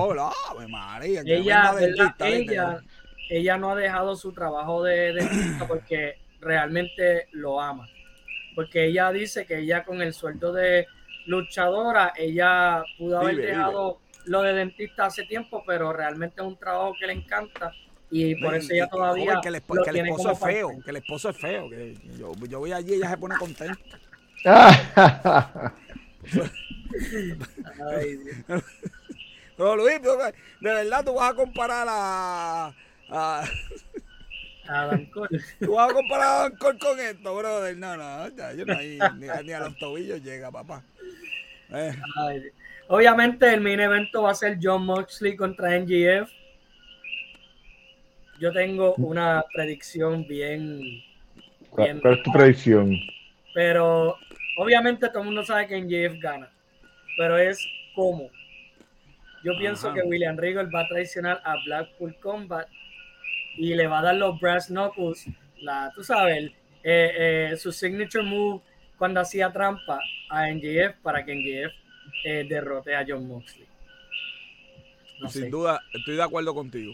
ella, ella, ella no ha dejado su trabajo de dentista porque realmente lo ama. Porque ella dice que ella con el sueldo de luchadora, ella pudo haber dejado lo de dentista hace tiempo, pero realmente es un trabajo que le encanta y por eso ella todavía que el, esposo es feo, que el esposo es feo, que yo, yo voy allí y ella se pone contenta. Pero Luis, de verdad tú vas a comparar a, a a Tú vas a comparar a con esto, brother. No, no, ya, yo no ni, ni, a los tobillos llega, papá. Eh. Obviamente el mini evento va a ser John Moxley contra NGF yo tengo una predicción bien, ¿Cuál, es tu predicción? Pero obviamente todo el mundo sabe que en JF gana, pero es cómo. Yo pienso que William Regal va a traicionar a Blackpool Combat y le va a dar los brass knuckles, la, tú sabes, eh, eh, su signature move cuando hacía trampa a NJF para que NJF eh, derrote a John Moxley. Sin duda, estoy de acuerdo contigo.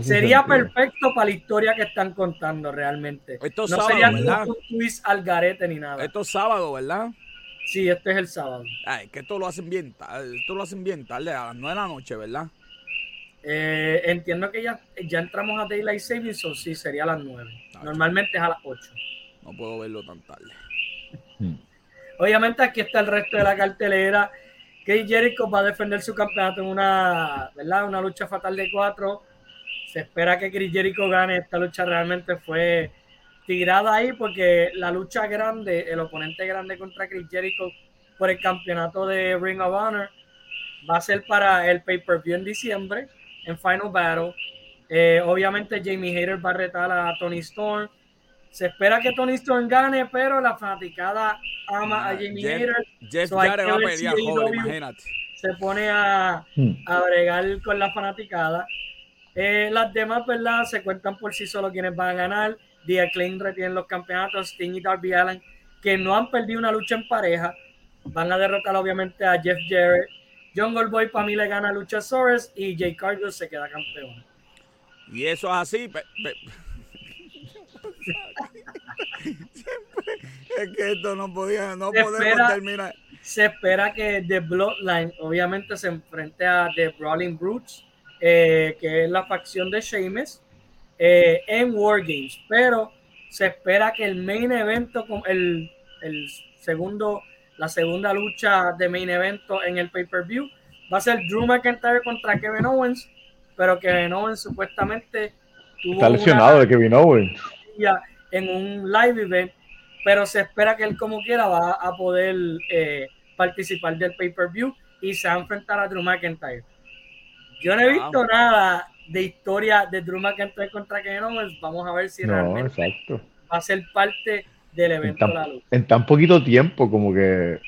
Sería perfecto para la historia que están contando realmente. Esto no sábado, sería ¿verdad? un twist al garete ni nada. Esto es sábado, ¿verdad? Sí, este es el sábado. Ay, que esto lo hacen bien, esto lo hacen bien tarde, a las 9 de la noche, ¿verdad? Eh, entiendo que ya, ya entramos a Daylight Savings, o sí, sería a las 9. Normalmente es a las 8. No puedo verlo tan tarde. Hmm. Obviamente aquí está el resto de la cartelera. Que Jericho va a defender su campeonato en una, ¿verdad? Una lucha fatal de cuatro se espera que Chris Jericho gane. Esta lucha realmente fue tirada ahí porque la lucha grande, el oponente grande contra Chris Jericho por el campeonato de Ring of Honor va a ser para el pay-per-view en diciembre, en Final Battle. Eh, obviamente Jamie Hayter va a retar a Tony Storm. Se espera que Tony Storm gane, pero la fanaticada ama a ah, Jamie Hayter. Jeff va a pedir joven, imagínate. Se pone a, hmm. a bregar con la fanaticada. Eh, las demás, ¿verdad? Se cuentan por sí solo quienes van a ganar. The Klein retienen los campeonatos. Sting y Darby Allen, que no han perdido una lucha en pareja, van a derrotar obviamente a Jeff Jarrett. John Goldboy para mí le gana a Luchasaurus y Jay Cargill se queda campeón. Y eso es así. es que esto no podía, no podemos terminar. Se espera que The Bloodline obviamente se enfrente a The Brawling Brutes eh, que es la facción de Sheamus, eh, en Wargames. Pero se espera que el main evento, el, el segundo, la segunda lucha de main evento en el pay-per-view, va a ser Drew McIntyre contra Kevin Owens, pero Kevin Owens supuestamente tuvo está lesionado de Kevin Owens. en un live event, pero se espera que él como quiera va a poder eh, participar del pay-per-view y se va a enfrentar a Drew McIntyre. Yo no he visto nada de historia de Drew McIntyre contra Kevin Owens, vamos a ver si realmente va a ser parte del evento en tan, En tan poquito tiempo, como que.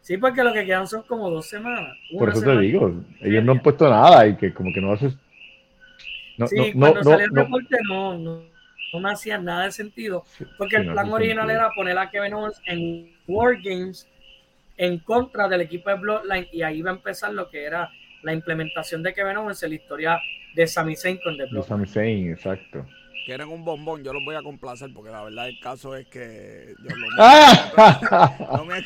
Sí, porque lo que quedan son como dos semanas. Por eso te digo, ellos no han puesto nada y que como que no haces. No, sí, no, cuando salió el reporte no, no, no, me hacía nada de sentido, porque el plan original era poner a Kevin Owens en War Games en contra del equipo de Bloodline y ahí va a empezar lo que era la implementación de Kevin Owens en la historia de Sami Zayn con The Bloodline. De Sami Zayn, exacto quieren un bombón, yo los voy a complacer porque la verdad el caso es que yo no, me,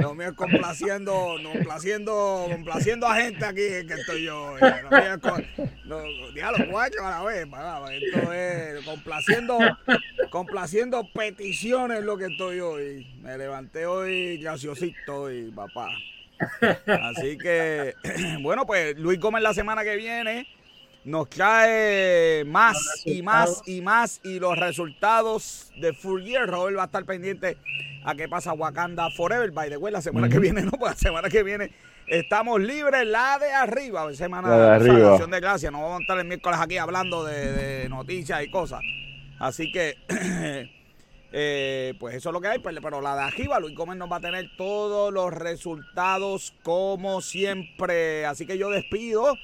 no me complaciendo, no complaciendo, complaciendo a gente aquí que estoy yo. Eh, no los guachos a la vez, esto es complaciendo, complaciendo peticiones lo que estoy hoy. Me levanté hoy graciosito y papá. Así que, bueno, pues Luis Gómez la semana que viene nos trae más y más y más y los resultados de Full Year. Robert va a estar pendiente a qué pasa Wakanda Forever. By the way, la semana que viene, no, pues la semana que viene estamos libres, la de arriba, semana de, arriba. de gracia. No vamos a estar el miércoles aquí hablando de, noticias y cosas. Así que, eh, pues eso es lo que hay. Pues, pero la de arriba, Luis Gómez nos va a tener todos los resultados como siempre. Así que yo despido.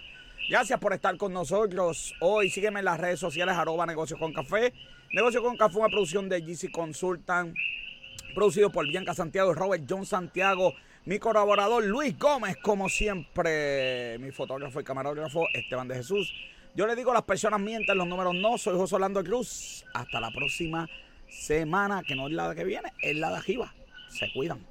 Gracias por estar con nosotros hoy. Sígueme en las redes sociales, arroba Negocios con Café. Negocio con Café, una producción de GC Consultant, producido por Bianca Santiago y Robert John Santiago. Mi colaborador Luis Gómez, como siempre, mi fotógrafo y camarógrafo Esteban de Jesús. Yo le digo a las personas mienten, los números no. Soy José Orlando Cruz. Hasta la próxima semana, que no es la que viene, es la de arriba. Se cuidan.